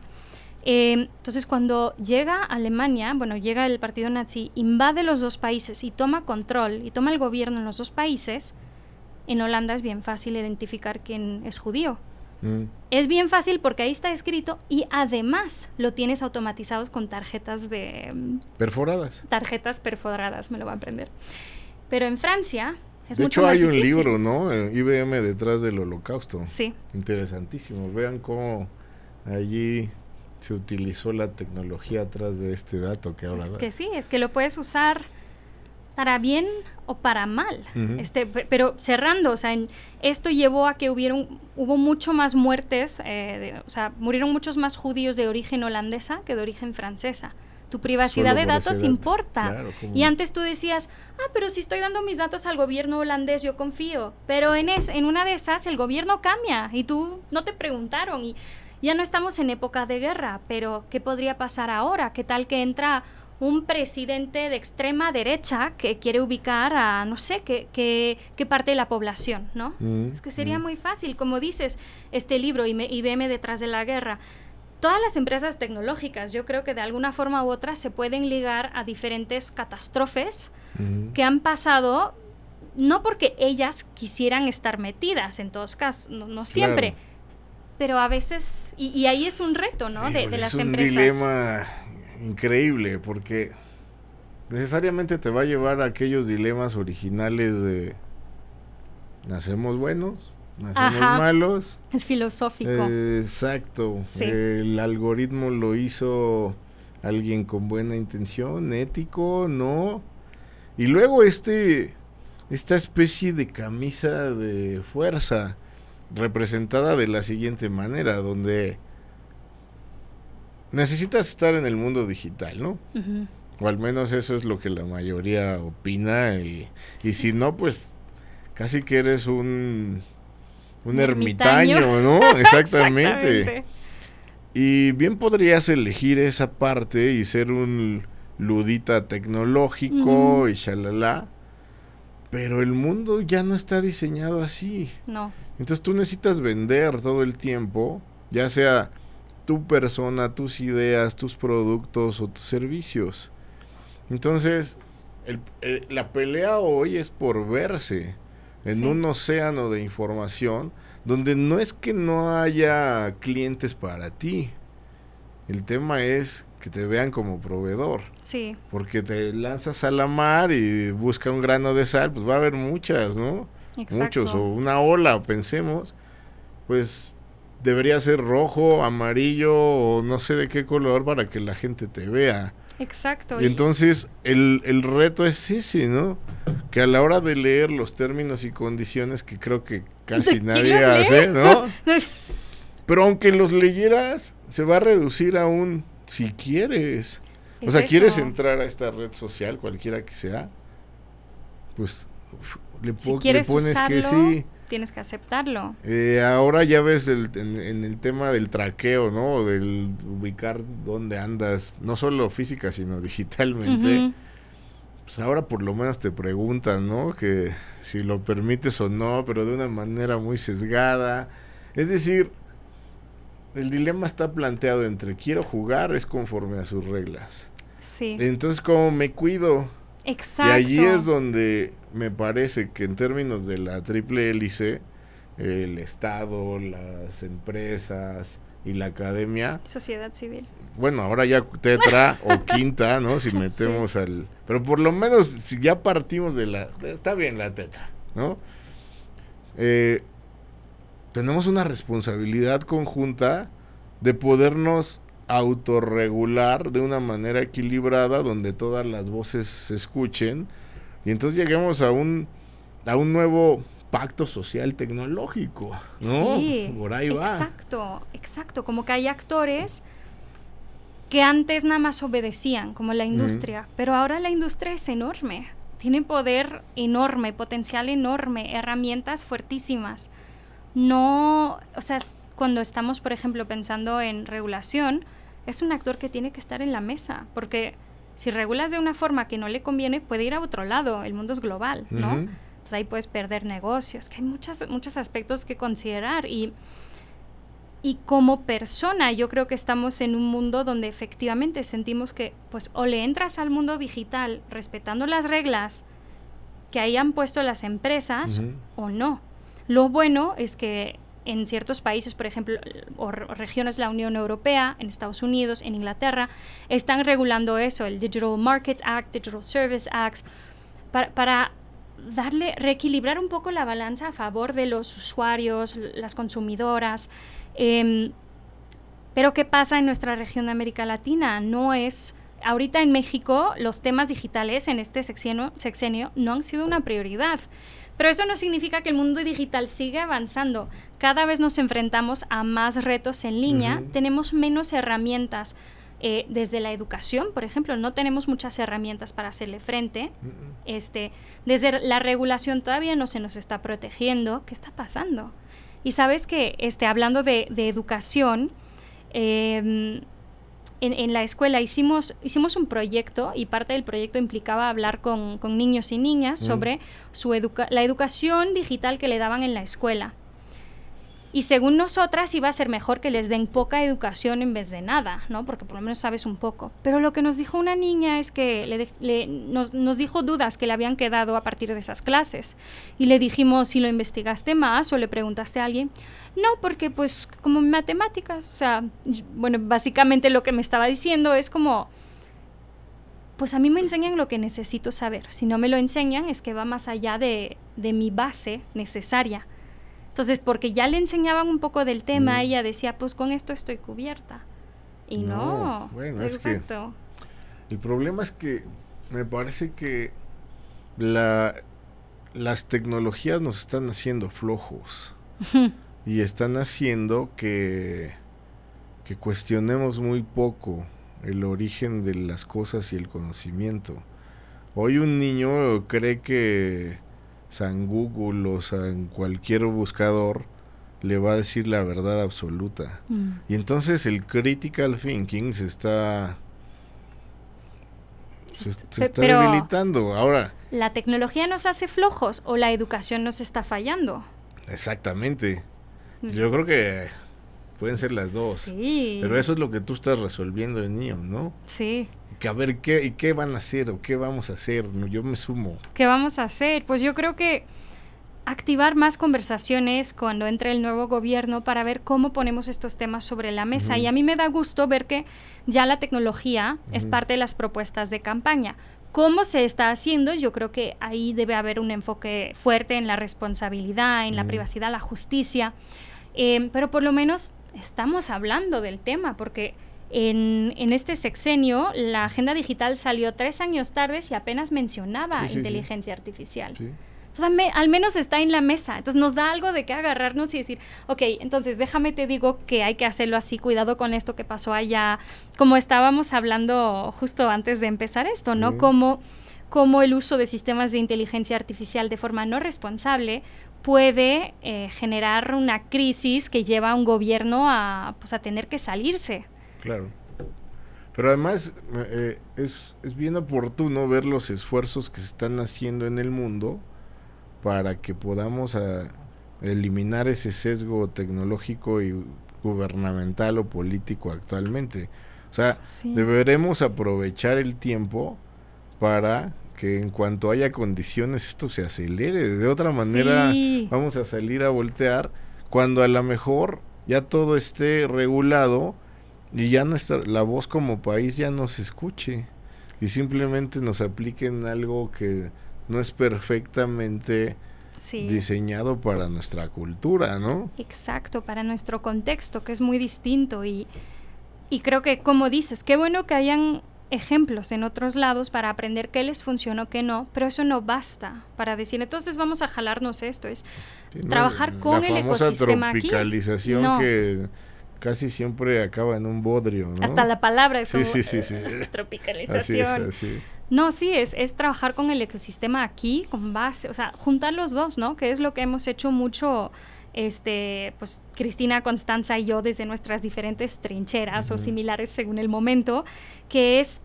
Eh, entonces, cuando llega Alemania, bueno, llega el partido nazi, invade los dos países y toma control y toma el gobierno en los dos países, en Holanda es bien fácil identificar quién es judío. Ujú. Es bien fácil porque ahí está escrito y además lo tienes automatizados con tarjetas de mm, Perforadas. tarjetas perforadas, me lo voy a aprender. Pero en Francia es de mucho hecho, más hay un difícil. libro, ¿no? Eh, IBM detrás del holocausto. Sí, Interesantísimo. Vean cómo allí se utilizó la tecnología atrás de este dato que ahora es que sí, es que lo puedes usar para bien o para mal. Este, pe- pero cerrando, o sea, en- esto llevó a que hubieron, hubo mucho más muertes, eh, de- o sea, murieron muchos más judíos de origen holandesa que de origen francesa. Tu privacidad Solo de datos dato. importa. Claro, y antes tú decías, ah, pero si estoy dando mis datos al gobierno holandés, yo confío. Pero en, es, en una de esas el gobierno cambia y tú no te preguntaron. Y ya no estamos en época de guerra, pero ¿qué podría pasar ahora? ¿Qué tal que entra un presidente de extrema derecha que quiere ubicar a, no sé, qué, qué, qué parte de la población, ¿no? Mm, Es que sería mm. muy fácil, como dices, este libro IM- IBM detrás de la guerra. Todas las empresas tecnológicas, yo creo que de alguna forma u otra se pueden ligar a diferentes catástrofes Ujú. que han pasado, no porque ellas quisieran estar metidas, en todos casos, no, no siempre, Claro. pero a veces, y, y ahí es un reto, ¿no? De, de Híjole, las es un empresas. dilema increíble porque necesariamente te va a llevar a aquellos dilemas originales de nacemos buenos, nacemos Ajá. malos. Es filosófico. Eh, exacto. Sí. El algoritmo lo hizo alguien con buena intención, ético, no. Y luego este esta especie de camisa de fuerza representada de la siguiente manera, donde necesitas estar en el mundo digital, ¿no? O al menos eso es lo que la mayoría opina y, y si no, pues casi que eres un, un ermitaño, ermitaño. ¿no? Exactamente. Exactamente. Y bien podrías elegir esa parte y ser un ludita tecnológico Ujú. y shalala, pero el mundo ya no está diseñado así. No. Entonces tú necesitas vender todo el tiempo, ya sea tu persona, tus ideas, tus productos o tus servicios. Entonces, el- el- la pelea hoy es por verse en Sí. un océano de información donde no es que no haya clientes para ti. El tema es que te vean como proveedor. Sí, Porque te lanzas a la mar y busca un grano de sal, pues va a haber muchas, ¿no? exacto. muchos, o una ola, pensemos, pues debería ser rojo, amarillo o no sé de qué color para que la gente te vea. Exacto. Y entonces el, el reto es ese, ¿no? Que a la hora de leer los términos y condiciones que creo que casi ¿Quién nadie hace, ¿no? Pero aunque los leyeras, se va a reducir a un si quieres. O sea, ¿quieres entrar a esta red social, cualquiera que sea? Pues uf, le, Si le pones usarlo, que sí. Tienes que aceptarlo. Eh, ahora ya ves el- en, en el tema del traqueo, ¿no? Del ubicar dónde andas, no solo física, sino digitalmente. Pues ahora por lo menos te preguntan, ¿no? Que si lo permites o no, pero de una manera muy sesgada. Es decir, el dilema está planteado entre quiero jugar es conforme a sus reglas. Sí. Entonces, ¿cómo me cuido? Exacto. Y allí es donde me parece que en términos de la triple hélice, el Estado, las empresas y la academia, Sociedad civil. bueno, ahora ya tetra o quinta, ¿no? Si metemos al... Pero por lo menos, si ya partimos de la... Está bien la tetra, ¿no? Eh, tenemos una responsabilidad conjunta de podernos autorregular de una manera equilibrada donde todas las voces se escuchen y entonces lleguemos a un a un nuevo pacto social tecnológico, ¿no? Sí, Por ahí va. Exacto, exacto. Como que hay actores que antes nada más obedecían, como la industria, pero ahora la industria es enorme. Tiene poder enorme, potencial enorme, herramientas fuertísimas. No, o sea, cuando estamos, por ejemplo, pensando en regulación, es un actor que tiene que estar en la mesa, porque si regulas de una forma que no le conviene, puede ir a otro lado. El mundo es global, ¿no? Ujú. Entonces ahí puedes perder negocios, que hay muchas, muchos aspectos que considerar y, y como persona yo creo que estamos en un mundo donde efectivamente sentimos que pues o le entras al mundo digital respetando las reglas que hayan puesto las empresas o no. Lo bueno es que en ciertos países, por ejemplo, o re- regiones de la Unión Europea, en Estados Unidos, en Inglaterra, están regulando eso, el Digital Markets Act, Digital Service Act, para, para darle, reequilibrar un poco la balanza a favor de los usuarios, las consumidoras. Em, pero ¿qué pasa en nuestra región de América Latina? No es... Ahorita en México los temas digitales en este sexenio, sexenio no han sido una prioridad. Pero eso no significa que el mundo digital siga avanzando. Cada vez nos enfrentamos a más retos en línea, tenemos menos herramientas. Eh, desde la educación, por ejemplo, no tenemos muchas herramientas para hacerle frente. este, desde la regulación todavía no se nos está protegiendo. ¿Qué está pasando? Y sabes que, este, hablando de, educación, em, en, la escuela hicimos, hicimos un proyecto y parte del proyecto implicaba hablar con, niños y niñas sobre su la educación digital que le daban en la escuela. Y según nosotras iba a ser mejor que les den poca educación en vez de nada, ¿no? Porque por lo menos sabes un poco. Pero lo que nos dijo una niña es que nos, dijo dudas que le habían quedado a partir de esas clases. Y le dijimos si lo investigaste más o le preguntaste a alguien. No, porque pues como matemáticas, o sea, bueno, básicamente lo que me estaba diciendo es como pues a mí me enseñan lo que necesito saber. Si no me lo enseñan es que va más allá de, de mi base necesaria. Entonces, porque ya le enseñaban un poco del tema, mm. ella decía, pues con esto estoy cubierta. Y no, bueno, exacto. el problema es que me parece que la, las tecnologías nos están haciendo flojos y están haciendo que, que cuestionemos muy poco el origen de las cosas y el conocimiento. Hoy un niño cree que San Google o San cualquier buscador le va a decir la verdad absoluta. Mm. Y entonces el critical thinking se está se, está debilitando. Ahora, ¿la tecnología nos hace flojos o la educación nos está fallando? Exactamente. Yo creo que pueden ser las dos. Sí. Pero eso es lo que tú estás resolviendo en niño, ¿no? Sí que a ver qué, y qué van a hacer o qué vamos a hacer. Yo me sumo. ¿Qué vamos a hacer? Pues yo creo que activar más conversaciones cuando entre el nuevo gobierno para ver cómo ponemos estos temas sobre la mesa. Y a mí me da gusto ver que ya la tecnología es parte de las propuestas de campaña. ¿Cómo se está haciendo? Yo creo que ahí debe haber un enfoque fuerte en la responsabilidad, en la privacidad, la justicia. Eh, pero por lo menos estamos hablando del tema, porque en, en, este sexenio, la agenda digital salió tres años tarde y apenas mencionaba inteligencia artificial. Entonces, al menos está en la mesa. Entonces, nos da algo de qué agarrarnos y decir, ok, entonces déjame te digo que hay que hacerlo así, cuidado con esto que pasó allá. Como estábamos hablando justo antes de empezar esto, ¿no? Como, como el uso de sistemas de inteligencia artificial de forma no responsable puede eh, generar una crisis que lleva a un gobierno a, pues, a tener que salirse. Claro. Pero además eh, es, es bien oportuno ver los esfuerzos que se están haciendo en el mundo para que podamos ah, eliminar ese sesgo tecnológico y gubernamental o político actualmente. O sea, deberemos aprovechar el tiempo para que en cuanto haya condiciones esto se acelere. De otra manera vamos a salir a voltear cuando a lo mejor ya todo esté regulado y ya nuestra la voz como país ya no se escuche. Y simplemente nos apliquen algo que no es perfectamente diseñado para nuestra cultura, ¿no? Exacto, para nuestro contexto, que es muy distinto. Y, y creo que, como dices, qué bueno que hayan ejemplos en otros lados para aprender qué les funcionó, qué no, pero eso no basta para decir, entonces vamos a jalarnos esto, es trabajar con el ecosistema tropicalización aquí. que casi siempre acaba en un bodrio, ¿no? Hasta la palabra es sí, sí, sí, sí. tropicalización. No, sí, es, es trabajar con el ecosistema aquí, con base, o sea, juntar los dos, ¿no? Que es lo que hemos hecho mucho, este, pues Cristina, Constanza y yo desde nuestras diferentes trincheras o similares según el momento, que es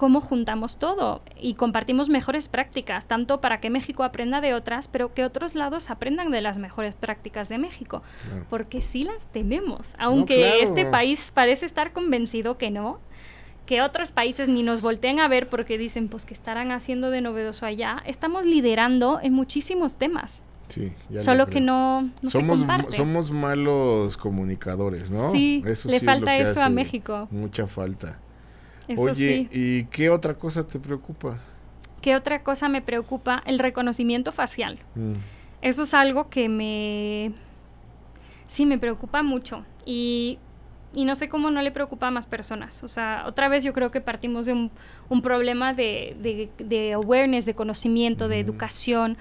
cómo juntamos todo y compartimos mejores prácticas, tanto para que México aprenda de otras, pero que otros lados aprendan de las mejores prácticas de México, porque sí las tenemos, aunque este país parece estar convencido que no, que otros países ni nos volteen a ver porque dicen, pues, que estarán haciendo de novedoso allá, estamos liderando en muchísimos temas. Sí, Solo que no, somos, se comparte. Somos malos comunicadores, ¿no? Sí, le falta eso a México. Mucha falta. Oye, ¿y qué otra cosa te preocupa? ¿Qué otra cosa me preocupa? El reconocimiento facial. Mm. Eso es algo que me... Sí, me preocupa mucho. Y, y no sé cómo no le preocupa a más personas. O sea, otra vez yo creo que partimos de un, un problema de, de, de awareness, de conocimiento, de Mm. educación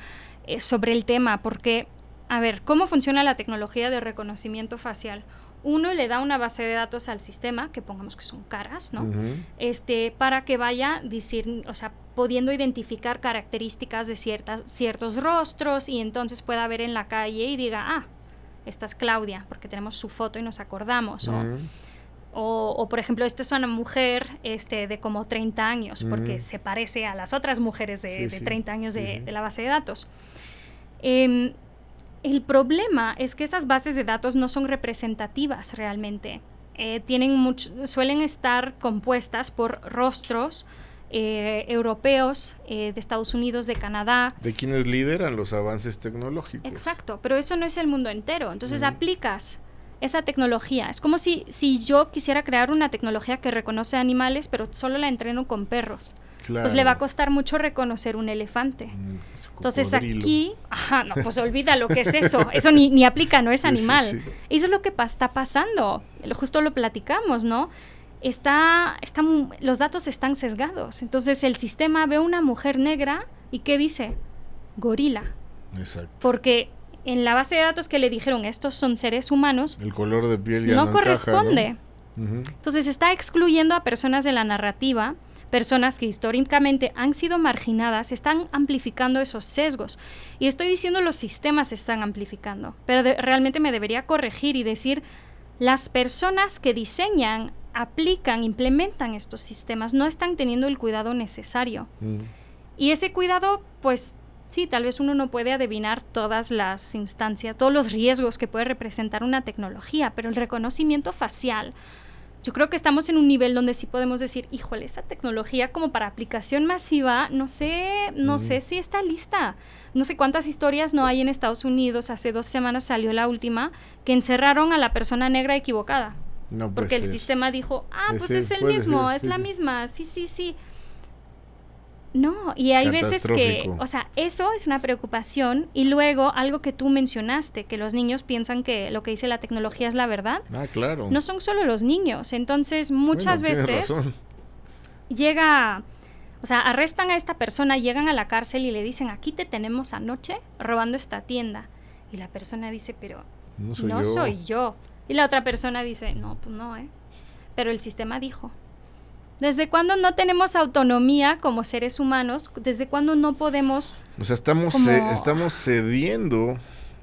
eh, sobre el tema. Porque, a ver, ¿cómo funciona la tecnología de reconocimiento facial? Uno le da una base de datos al sistema, que pongamos que son caras, ¿no? Ujú. este, para que vaya decir, o sea, pudiendo identificar características de ciertas, ciertos rostros y entonces pueda ver en la calle y diga, ah, esta es Claudia, porque tenemos su foto y nos acordamos. o- Ujú. O, o, por ejemplo, esta es una mujer este, de como 30 años, porque Ujú. se parece a las otras mujeres de, Sí, de sí, 30 años sí, de, sí. de la base de datos. Em, el problema es que estas bases de datos no son representativas realmente. Eh, tienen much- suelen estar compuestas por rostros eh, europeos, eh, de Estados Unidos, de Canadá, De quienes lideran los avances tecnológicos. Exacto, pero eso no es el mundo entero. Entonces aplicas esa tecnología. Es como si, si yo quisiera crear una tecnología que reconoce animales, pero solo la entreno con perros. Claro. Pues le va a costar mucho reconocer un elefante. Mm, es Entonces aquí, ajá, no, pues olvida lo que es eso. Eso ni, ni aplica, no es Sí, sí, animal. sí. Eso es lo que pa- está pasando. Lo- Justo lo platicamos, ¿no? Está, está, los datos están sesgados. Entonces el sistema ve una mujer negra y ¿qué dice? Gorila. Exacto. Porque en la base de datos que le dijeron estos son seres humanos, El color de piel ya no, no, encaja, corresponde. ¿no? Ujú. Entonces está excluyendo a personas de la narrativa, personas que históricamente han sido marginadas, están amplificando esos sesgos. Y estoy diciendo los sistemas se están amplificando, pero de- realmente me debería corregir y decir las personas que diseñan, aplican, implementan estos sistemas no están teniendo el cuidado necesario. Mm. Y ese cuidado, pues sí, tal vez uno no puede adivinar todas las instancias, todos los riesgos que puede representar una tecnología, pero el reconocimiento facial, yo creo que estamos en un nivel donde sí podemos decir, híjole, esa tecnología como para aplicación masiva, no sé, no Mm. sé si está lista. No sé cuántas historias no hay en Estados Unidos, hace dos semanas salió la última, que encerraron a la persona negra equivocada. No puede Porque el ser. sistema dijo, ah, Puede pues es el mismo, ser, es sí, la sí. misma, sí, sí, sí. No, y hay veces que, o sea, eso es una preocupación y luego algo que tú mencionaste, que los niños piensan que lo que dice la tecnología es la verdad. Ah, claro. No son solo los niños, entonces muchas Bueno, veces razón. llega, o sea, arrestan a esta persona, llegan a la cárcel y le dicen, aquí te tenemos anoche robando esta tienda. Y la persona dice, pero No soy no yo. soy yo. Y la otra persona dice, no, pues no, ¿eh? Pero el sistema dijo. ¿Desde cuándo no tenemos autonomía como seres humanos? ¿Desde cuándo no podemos O sea, estamos, ce- estamos cediendo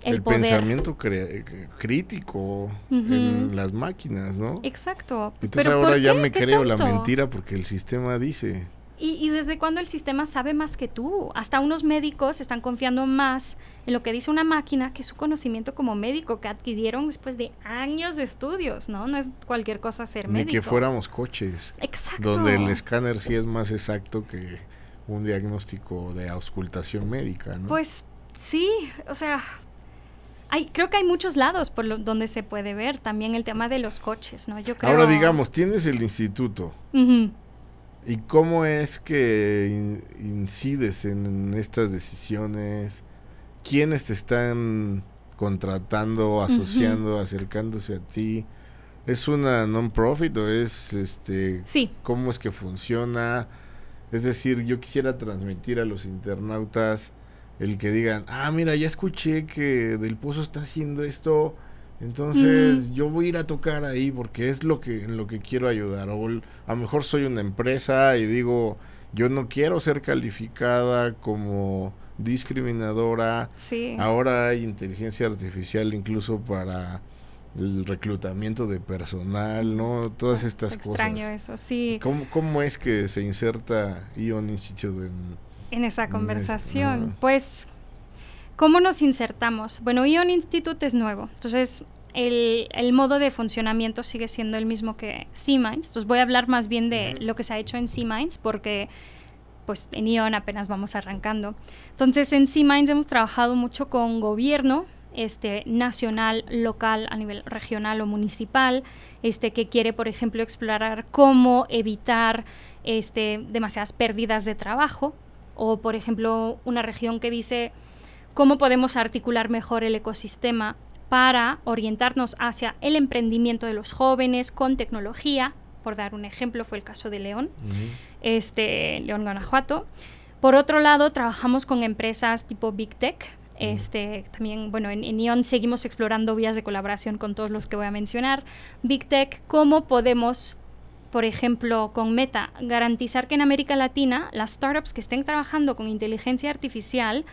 el, pensamiento eh, crítico en las máquinas, ¿no? Exacto. Entonces ¿Pero ahora ya me ¿Qué creo la mentira porque el sistema dice. ¿Y, y desde cuándo el sistema sabe más que tú? Hasta unos médicos están confiando más en lo que dice una máquina que su conocimiento como médico que adquirieron después de años de estudios, ¿no? No es cualquier cosa ser Ni médico. que fuéramos coches. Exacto. Donde el escáner sí es más exacto que un diagnóstico de auscultación médica, ¿no? Pues sí, o sea, hay, creo que hay muchos lados por lo- donde se puede ver también el tema de los coches, ¿no? Yo creo. Ahora digamos, tienes el instituto. Ujú. ¿Y cómo es que in- incides en estas decisiones? ¿Quiénes te están contratando, asociando, acercándose a ti? ¿Es una non-profit o es este Sí, cómo es que funciona? Es decir, yo quisiera transmitir a los internautas el que digan, ah, mira, ya escuché que Del Pozo está haciendo esto, entonces yo voy a ir a tocar ahí porque es lo que en lo que quiero ayudar. O a lo mejor soy una empresa y digo, yo no quiero ser calificada como discriminadora. sí. Ahora hay inteligencia artificial incluso para el reclutamiento de personal, ¿no? Todas estas Extraño cosas. eso, sí. ¿Cómo, ¿Cómo es que se inserta Ion Institute en, en esa es- conversación. ajá. Pues, ¿cómo nos insertamos? Bueno, Ion Institute es nuevo, entonces el, el modo de funcionamiento sigue siendo el mismo que C-Minds. Entonces voy a hablar más bien de lo que se ha hecho en C-Minds porque pues en Ion apenas vamos arrancando. Entonces en C-Minds hemos trabajado mucho con gobierno, este, nacional, local, a nivel regional o municipal, este, que quiere, por ejemplo, explorar cómo evitar este, demasiadas pérdidas de trabajo. o por ejemplo una región que dice cómo podemos articular mejor el ecosistema para orientarnos hacia el emprendimiento de los jóvenes con tecnología, por dar un ejemplo, fue el caso de León, este, León, Guanajuato. Por otro lado, trabajamos con empresas tipo Big Tech. Este, también, bueno, en, en ION seguimos explorando vías de colaboración con todos los que voy a mencionar. Big Tech, cómo podemos por ejemplo, con Meta, garantizar que en América Latina las startups que estén trabajando con inteligencia artificial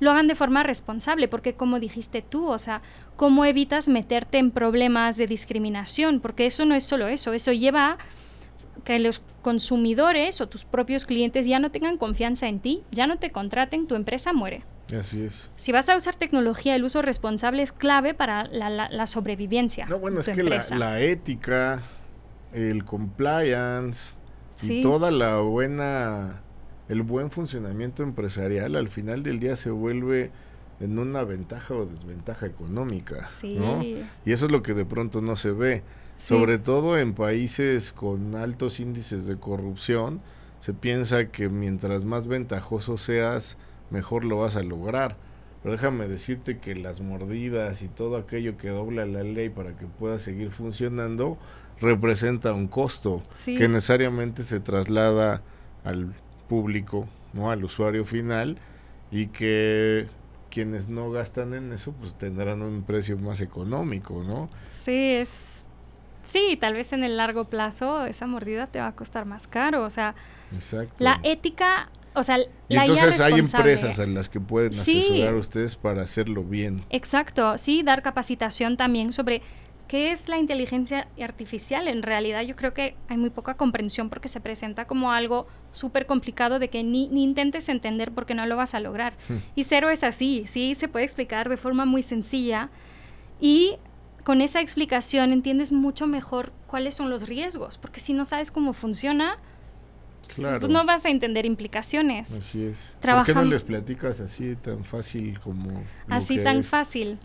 lo hagan de forma responsable, porque como dijiste tú, o sea, ¿cómo evitas meterte en problemas de discriminación? Porque eso no es solo eso, eso lleva a que los consumidores o tus propios clientes ya no tengan confianza en ti, ya no te contraten, tu empresa muere. Así es. Si vas a usar tecnología, el uso responsable es clave para la, sobrevivencia. No, bueno, es que la, ética, el compliance y toda la buena el buen funcionamiento empresarial al final del día se vuelve en una ventaja o desventaja económica, ¿no? Y eso es lo que de pronto no se ve, sobre todo en países con altos índices de corrupción, se piensa que mientras más ventajoso seas, mejor lo vas a lograr. Pero déjame decirte que las mordidas y todo aquello que dobla la ley para que pueda seguir funcionando representa un costo que necesariamente se traslada al público, ¿no? Al usuario final y que quienes no gastan en eso pues tendrán un precio más económico, ¿no? Sí, es sí, tal vez en el largo plazo esa mordida te va a costar más caro, o sea, la ética, o sea, y entonces hay empresas en las que pueden asesorar a ustedes para hacerlo bien. Exacto, sí, dar capacitación también sobre ¿Qué es la inteligencia artificial? En realidad yo creo que hay muy poca comprensión porque se presenta como algo súper complicado de que ni, intentes entender porque no lo vas a lograr. Hmm. Y cero es así, sí se puede explicar de forma muy sencilla y con esa explicación entiendes mucho mejor cuáles son los riesgos, porque si no sabes cómo funciona, pues no vas a entender implicaciones. Así es. ¿Por qué no les platicas así tan fácil como... Así tan fácil.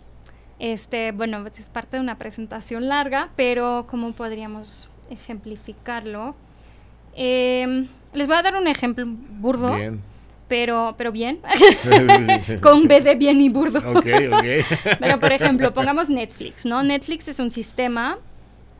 Este, bueno, es parte de una presentación larga, pero ¿cómo podríamos ejemplificarlo? Em, les voy a dar un ejemplo burdo. Bien. Pero, pero bien. Con B de bien y burdo. Ok, ok. pero, por ejemplo, pongamos Netflix, ¿no? Netflix es un sistema,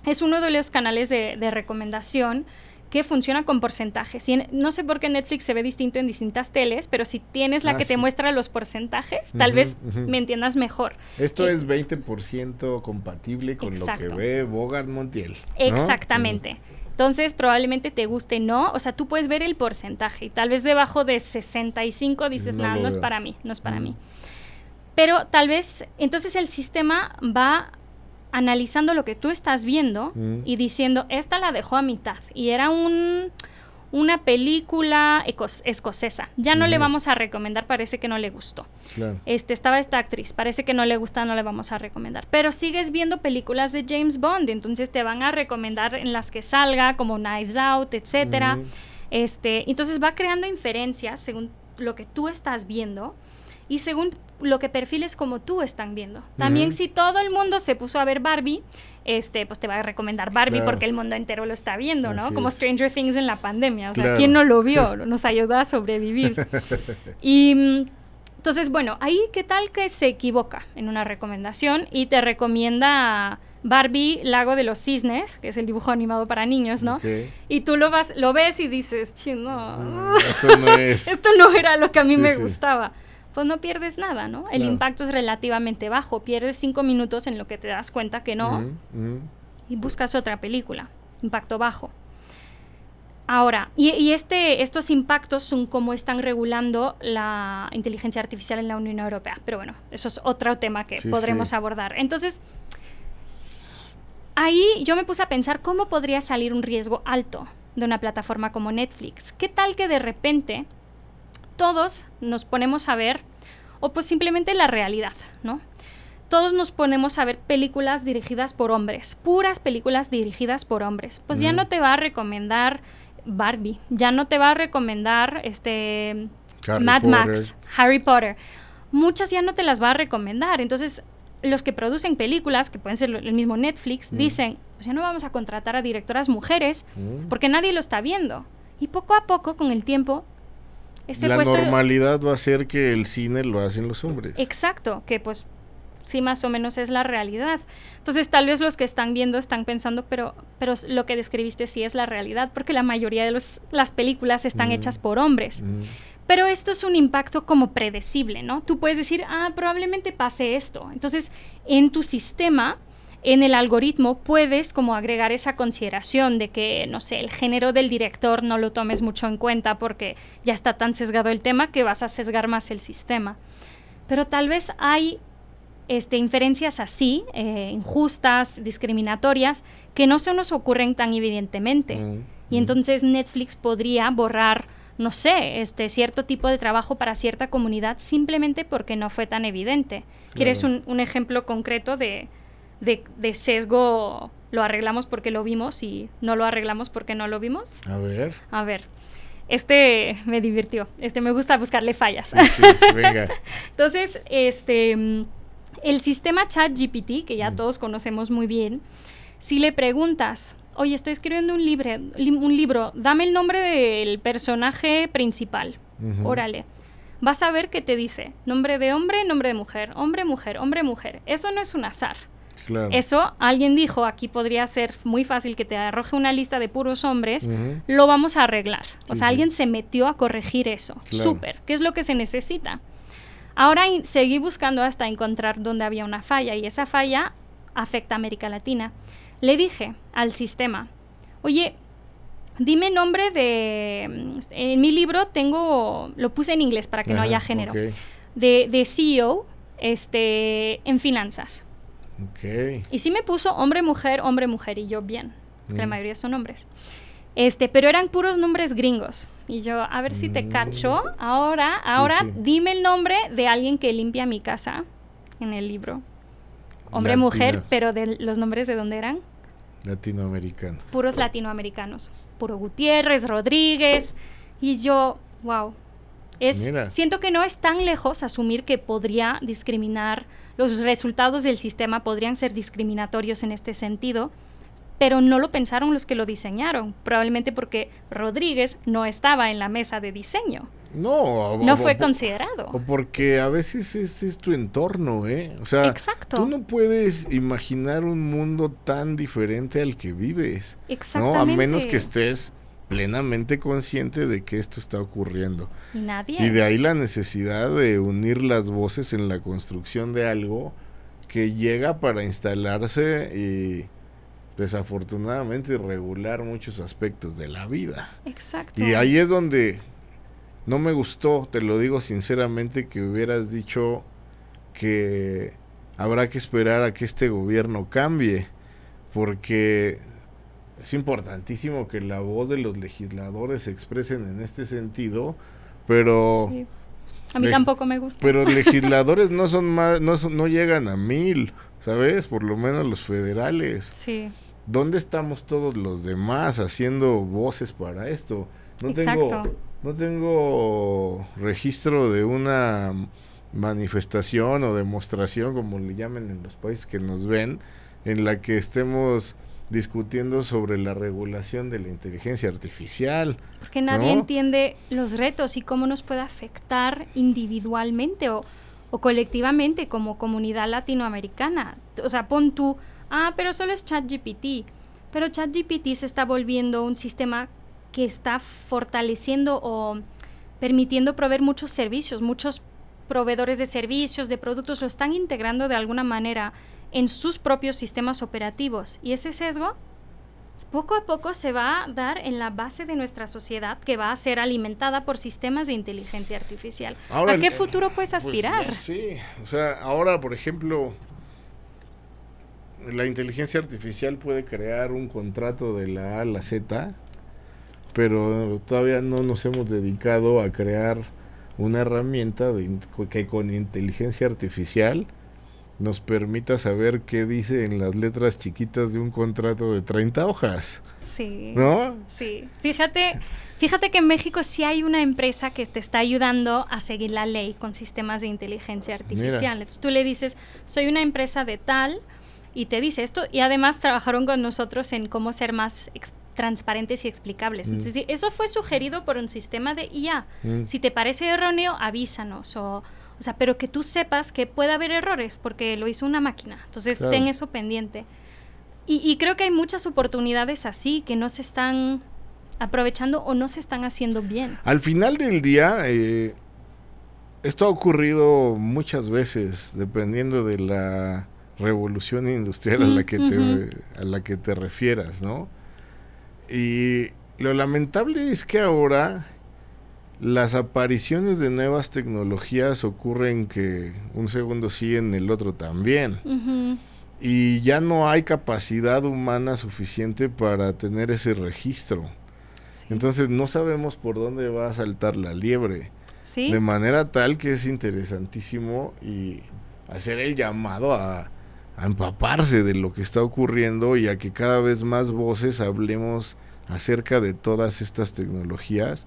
es uno de los canales de, de recomendación que funciona con porcentajes. no sé por qué Netflix se ve distinto en distintas teles, pero si tienes la ah, que te muestra los porcentajes, tal vez me entiendas mejor. Esto eh, es 20% compatible con lo que ve Bogart Montiel. Exactamente. Entonces, probablemente te guste, ¿no? O sea, tú puedes ver el porcentaje y tal vez debajo de 65 dices, no, no es para mí, no es para mí. Pero tal vez, entonces el sistema va analizando lo que tú estás viendo mm. y diciendo, esta la dejó a mitad. Y era un, una película escocesa. Ya no le vamos a recomendar, parece que no le gustó. Este, estaba esta actriz, parece que no le gusta, no le vamos a recomendar. Pero sigues viendo películas de James Bond, entonces te van a recomendar en las que salga, como Knives Out, etcétera. Este, entonces va creando inferencias según lo que tú estás viendo y según lo que perfiles como tú están viendo. También si todo el mundo se puso a ver Barbie, este, pues te va a recomendar Barbie porque el mundo entero lo está viendo, ¿no? como Stranger Things en la pandemia. O sea, ¿quién no lo vio? Nos ayudó a sobrevivir. y mm, entonces, bueno, ahí qué tal que se equivoca en una recomendación y te recomienda Barbie, Lago de los Cisnes, que es el dibujo animado para niños, ¿no? Y tú lo vas, lo ves y dices, no, mm, esto no es. esto no era lo que a mí me gustaba pues no pierdes nada, ¿no? El impacto es relativamente bajo, pierdes cinco minutos en lo que te das cuenta que no y buscas otra película, impacto bajo. Ahora, y, este, estos impactos son cómo están regulando la inteligencia artificial en la Unión Europea. Pero bueno, eso es otro tema que podremos abordar. Entonces, ahí yo me puse a pensar cómo podría salir un riesgo alto de una plataforma como Netflix. ¿Qué tal que de repente todos nos ponemos a ver, o pues simplemente la realidad, ¿no? Todos nos ponemos a ver películas dirigidas por hombres, puras películas dirigidas por hombres. Pues ya no te va a recomendar Barbie, ya no te va a recomendar este Mad Max, Harry Potter. Muchas ya no te las va a recomendar. Entonces, los que producen películas, que pueden ser el mismo Netflix, dicen, pues ya no vamos a contratar a directoras mujeres porque nadie lo está viendo. Y poco a poco, con el tiempo, Ese la puesto- normalidad va a ser que el cine lo hacen los hombres. Exacto, que pues sí más o menos es la realidad. Entonces tal vez los que están viendo están pensando, pero, pero lo que describiste sí es la realidad, porque la mayoría de los, las películas están Mm. hechas por hombres. Mm, Pero esto es un impacto como predecible, ¿no? Tú puedes decir, ah, probablemente pase esto. Entonces, en tu sistema, en el algoritmo, puedes como agregar esa consideración de que, no sé, el género del director no lo tomes mucho en cuenta porque ya está tan sesgado el tema que vas a sesgar más el sistema. Pero tal vez hay este, inferencias así, eh, injustas, discriminatorias, que no se nos ocurren tan evidentemente. mm, Y mm. entonces Netflix podría borrar, no sé, este cierto tipo de trabajo para cierta comunidad simplemente porque no fue tan evidente. ¿Quieres un ejemplo concreto de, de, de sesgo? Lo arreglamos porque lo vimos y no lo arreglamos porque no lo vimos. A ver. A ver, este me divirtió. Este me gusta buscarle fallas. Sí, sí, venga. Entonces, este, el sistema ChatGPT, que ya Mm. todos conocemos muy bien, si le preguntas, oye, estoy escribiendo un, libre, li- un libro, dame el nombre del personaje principal, órale. Vas a ver que te dice nombre de hombre, nombre de mujer, hombre, mujer, hombre, mujer. Eso no es un azar. Claro. Eso alguien dijo, aquí podría ser muy fácil que te arroje una lista de puros hombres, lo vamos a arreglar. O Sí, sea, sí. alguien se metió a corregir eso. Claro. Súper. ¿Qué es lo que se necesita? Ahora seguí buscando hasta encontrar dónde había una falla y esa falla afecta a América Latina. Le dije al sistema, oye, dime nombre de... mm, En mi libro tengo, lo puse en inglés para que no haya género, de, de CEO este, en finanzas. Ok. Y sí me puso hombre, mujer, hombre, mujer, y yo bien, la Mm. mayoría son hombres. Este, pero eran puros nombres gringos. Y yo, a ver si te Mm. cacho. Ahora, ahora sí. dime el nombre de alguien que limpia mi casa en el libro. Hombre, mujer, pero de los nombres de dónde eran? Latinoamericanos. Puros latinoamericanos. Puro Gutiérrez, Rodríguez. Y yo, wow. Es, Mira. siento que no es tan lejos asumir que podría discriminar, los resultados del sistema podrían ser discriminatorios en este sentido, pero no lo pensaron los que lo diseñaron, probablemente porque Rodríguez no estaba en la mesa de diseño, No, no fue considerado. O porque a veces es, es tu entorno, ¿eh? O sea, Exacto. tú no puedes imaginar un mundo tan diferente al que vives. ¿no? Exactamente. A menos que estés plenamente consciente de que esto está ocurriendo. Y nadie. Y de ahí la necesidad de unir las voces en la construcción de algo que llega para instalarse y desafortunadamente regular muchos aspectos de la vida. Exacto. Y ahí es donde no me gustó, te lo digo sinceramente, que hubieras dicho que habrá que esperar a que este gobierno cambie, porque es importantísimo que la voz de los legisladores se expresen en este sentido, pero Sí. A mí tampoco me gusta. pero legisladores no son más, no, son- no llegan a mil, ¿sabes? Por lo menos los federales. sí. ¿Dónde estamos todos los demás haciendo voces para esto? No tengo, Exacto. no tengo registro de una manifestación o demostración, como le llamen en los países que nos ven, en la que estemos discutiendo sobre la regulación de la inteligencia artificial. Porque nadie ¿no? entiende los retos y cómo nos puede afectar individualmente o, o colectivamente como comunidad latinoamericana. O sea, pon tú, ah, pero solo es ChatGPT. Pero ChatGPT se está volviendo un sistema que está fortaleciendo o permitiendo proveer muchos servicios, muchos proveedores de servicios, de productos, lo están integrando de alguna manera en sus propios sistemas operativos. Y ese sesgo poco a poco se va a dar en la base de nuestra sociedad que va a ser alimentada por sistemas de inteligencia artificial. Ahora, ¿A qué eh, futuro puedes Pues aspirar? sí, o sea, ahora, por ejemplo, la inteligencia artificial puede crear un contrato de la A a la Z, pero todavía no nos hemos dedicado a crear una herramienta de que con inteligencia artificial nos permita saber qué dice en las letras chiquitas de un contrato de 30 hojas, Sí. ¿no? Sí. Fíjate, fíjate que en México sí hay una empresa que te está ayudando a seguir la ley con sistemas de inteligencia artificial. Entonces tú le dices, soy una empresa de tal y te dice esto y además trabajaron con nosotros en cómo ser más transparentes y explicables. Mm. Entonces, eso fue sugerido por un sistema de IA. Mm. Si te parece erróneo, avísanos. O, o sea, pero que tú sepas que puede haber errores porque lo hizo una máquina. Entonces, Claro. ten eso pendiente. Y, y creo que hay muchas oportunidades así que no se están aprovechando o no se están haciendo bien. Al final del día, eh, esto ha ocurrido muchas veces, dependiendo de la revolución industrial a la que te, a la que te refieras, ¿no? Y lo lamentable es que ahora las apariciones de nuevas tecnologías ocurren que un segundo sí en el otro también. Y ya no hay capacidad humana suficiente para tener ese registro. Sí. Entonces no sabemos por dónde va a saltar la liebre. Sí. De manera tal que es interesantísimo y hacer el llamado a, a empaparse de lo que está ocurriendo y a que cada vez más voces hablemos acerca de todas estas tecnologías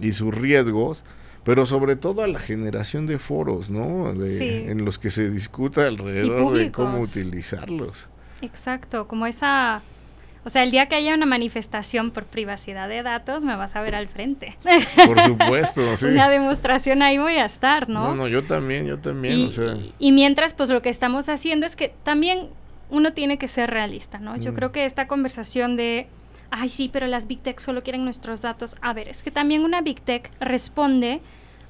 y sus riesgos, pero sobre todo a la generación de foros, ¿no? De, Sí. En los que se discuta alrededor de cómo utilizarlos. Exacto, como esa... O sea, el día que haya una manifestación por privacidad de datos, me vas a ver al frente. Por supuesto, sí. Una demostración ahí voy a estar, ¿no? No, no, yo también, yo también, y, o sea, y mientras, pues lo que estamos haciendo es que también uno tiene que ser realista, ¿no? Yo Mm. creo que esta conversación de, ay, sí, pero las Big Tech solo quieren nuestros datos. A ver, es que también una Big Tech responde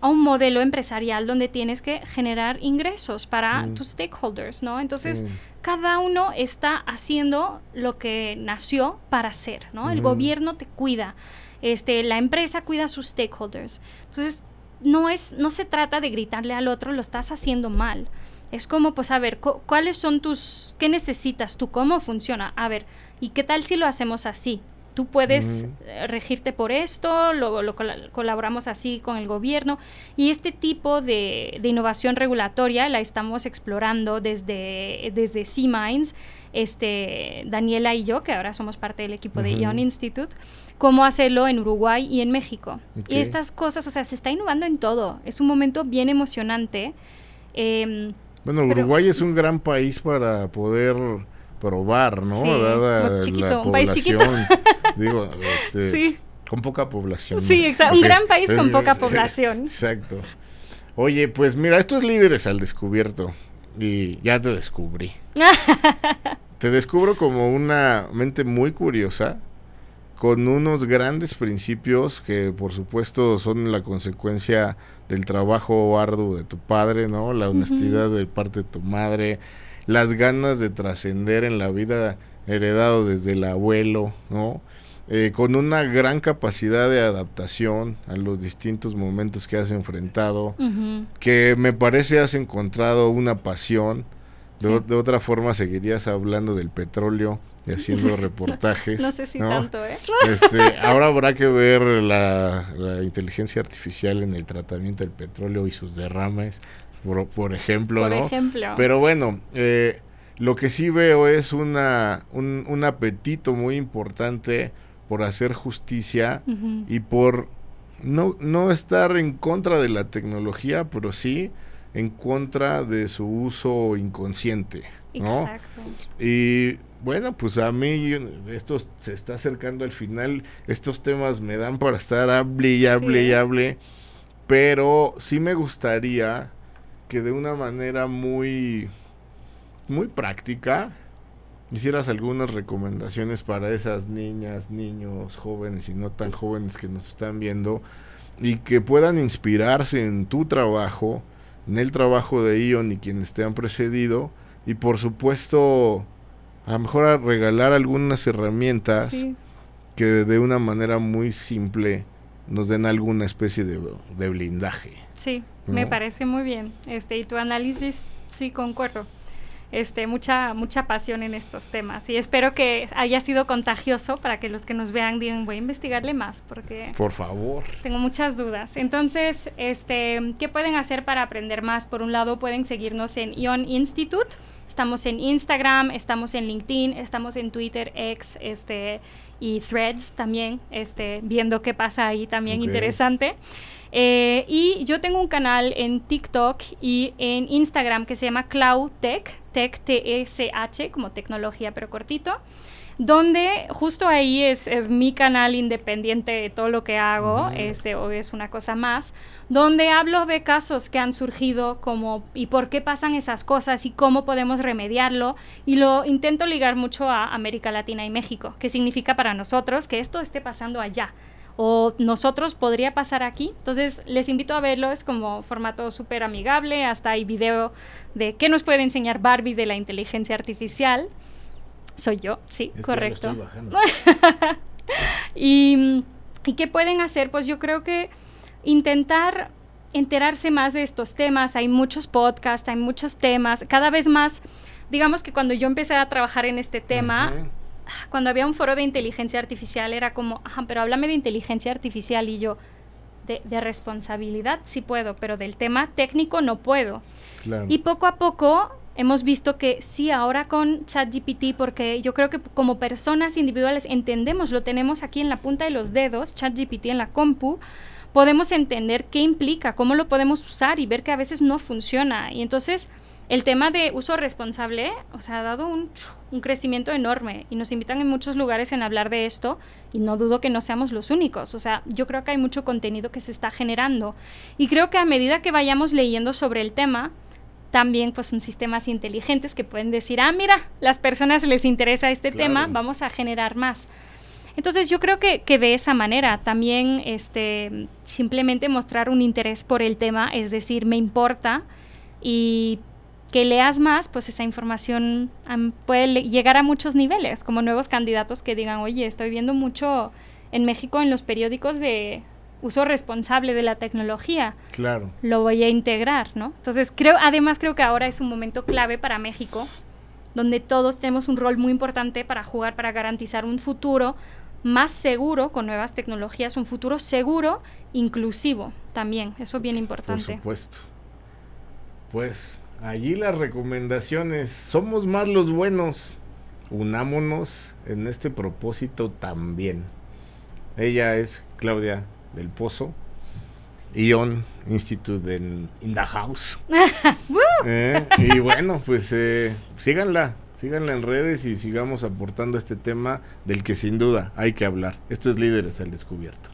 a un modelo empresarial donde tienes que generar ingresos para Mm. tus stakeholders, ¿no? Entonces, mm, cada uno está haciendo lo que nació para hacer, ¿no? El Ujú. gobierno te cuida, este, la empresa cuida a sus stakeholders. Entonces, no es, no se trata de gritarle al otro, lo estás haciendo mal. Es como, pues, a ver, cu- ¿cuáles son tus, qué necesitas tú? ¿Cómo funciona? A ver, ¿y qué tal si lo hacemos así? Tú puedes eh, regirte por esto, luego lo cola- colaboramos así con el gobierno. Y este tipo de, de innovación regulatoria la estamos explorando desde, desde C-Minds, este, Daniela y yo, que ahora somos parte del equipo de. Ion Institute, cómo hacerlo en Uruguay y en México. Y estas cosas, o sea, se está innovando en todo. Es un momento bien emocionante. Em, Bueno, Pero- Uruguay es un gran país para poder probar, ¿no? Sí, Dada chiquito, la un país chiquito. digo, este, sí, con poca población. sí, exacto. Un gran país con poca población. Exacto. Oye, pues mira, estos líderes al descubierto y ya te descubrí. te descubro como una mente muy curiosa con unos grandes principios que por supuesto son la consecuencia del trabajo arduo de tu padre, ¿no? La honestidad de parte de tu madre, las ganas de trascender en la vida heredado desde el abuelo, ¿no? Eh, con una gran capacidad de adaptación a los distintos momentos que has enfrentado, que me parece has encontrado una pasión. De, Sí. o- de otra forma seguirías hablando del petróleo y haciendo reportajes. No sé si ¿no? tanto, ¿eh? Este, ahora habrá que ver la, la inteligencia artificial en el tratamiento del petróleo y sus derrames, por, por ejemplo, Por ¿no? ejemplo. Pero bueno, eh, lo que sí veo es una, un, un apetito muy importante por hacer justicia y por no, no estar en contra de la tecnología, pero sí en contra de su uso inconsciente, ¿no? Exacto. Y bueno, pues a mí esto se está acercando al final. Estos temas me dan para estar hable y hable y hable. Pero sí me gustaría que de una manera muy, muy práctica hicieras algunas recomendaciones para esas niñas, niños, jóvenes y no tan jóvenes que nos están viendo y que puedan inspirarse en tu trabajo, en el trabajo de Ion y quienes te han precedido y por supuesto a lo mejor a regalar algunas herramientas Sí. que de una manera muy simple nos den alguna especie de, de blindaje. Sí, me parece muy bien. Este, y tu análisis, sí, concuerdo. Este, mucha, mucha pasión en estos temas. Y espero que haya sido contagioso para que los que nos vean digan, voy a investigarle más, porque Por favor. tengo muchas dudas. Entonces, este, ¿qué pueden hacer para aprender más? Por un lado, pueden seguirnos en Ion Institute. Estamos en Instagram, estamos en LinkedIn, estamos en Twitter, X, este, y Threads también, este, viendo qué pasa ahí también interesante. Eh, y yo tengo un canal en TikTok y en Instagram que se llama Cloud Tech, Tech como tecnología pero cortito. donde justo ahí es, es, mi canal independiente de todo lo que hago, este, o es una cosa más, donde hablo de casos que han surgido como y por qué pasan esas cosas y cómo podemos remediarlo y lo intento ligar mucho a América Latina y México, qué significa para nosotros que esto esté pasando allá o nosotros podría pasar aquí. Entonces les invito a verlo, es como formato súper amigable, hasta hay video de qué nos puede enseñar Barbie de la inteligencia artificial. Soy yo, sí, correcto. y, ¿Y qué pueden hacer? Pues yo creo que intentar enterarse más de estos temas. Hay muchos podcasts, hay muchos temas. Cada vez más, digamos que cuando yo empecé a trabajar en este tema, cuando había un foro de inteligencia artificial era como, ajá, pero háblame de inteligencia artificial y yo, de, de responsabilidad sí puedo, pero del tema técnico no puedo. Y poco a poco hemos visto que sí, ahora con ChatGPT, porque yo creo que como personas individuales entendemos, lo tenemos aquí en la punta de los dedos, ChatGPT en la compu, podemos entender qué implica, cómo lo podemos usar y ver que a veces no funciona. Y entonces el tema de uso responsable, o sea, ha dado un, un, crecimiento enorme y nos invitan en muchos lugares en hablar de esto y no dudo que no seamos los únicos. O sea, yo creo que hay mucho contenido que se está generando y creo que a medida que vayamos leyendo sobre el tema, también pues son sistemas inteligentes que pueden decir, ah, mira, las personas les interesa este tema, vamos a generar más. Entonces yo creo que, que, de esa manera también este, simplemente mostrar un interés por el tema, es decir, me importa y que leas más, pues esa información puede llegar a muchos niveles, como nuevos candidatos que digan, oye, estoy viendo mucho en México en los periódicos de uso responsable de la tecnología. Claro. Lo voy a integrar, ¿no? Entonces, creo, además creo que ahora es un momento clave para México, donde todos tenemos un rol muy importante para jugar, para garantizar un futuro más seguro con nuevas tecnologías, un futuro seguro, inclusivo también. Eso es bien importante. Por supuesto. Pues Allí las recomendaciones. Somos más los buenos. Unámonos en este propósito también. Ella es Claudia del Pozo. Ion Institute in, in the House. Eh, y bueno, pues eh, síganla, síganla en redes y sigamos aportando este tema del que sin duda hay que hablar. Esto es Líderes al Descubierto.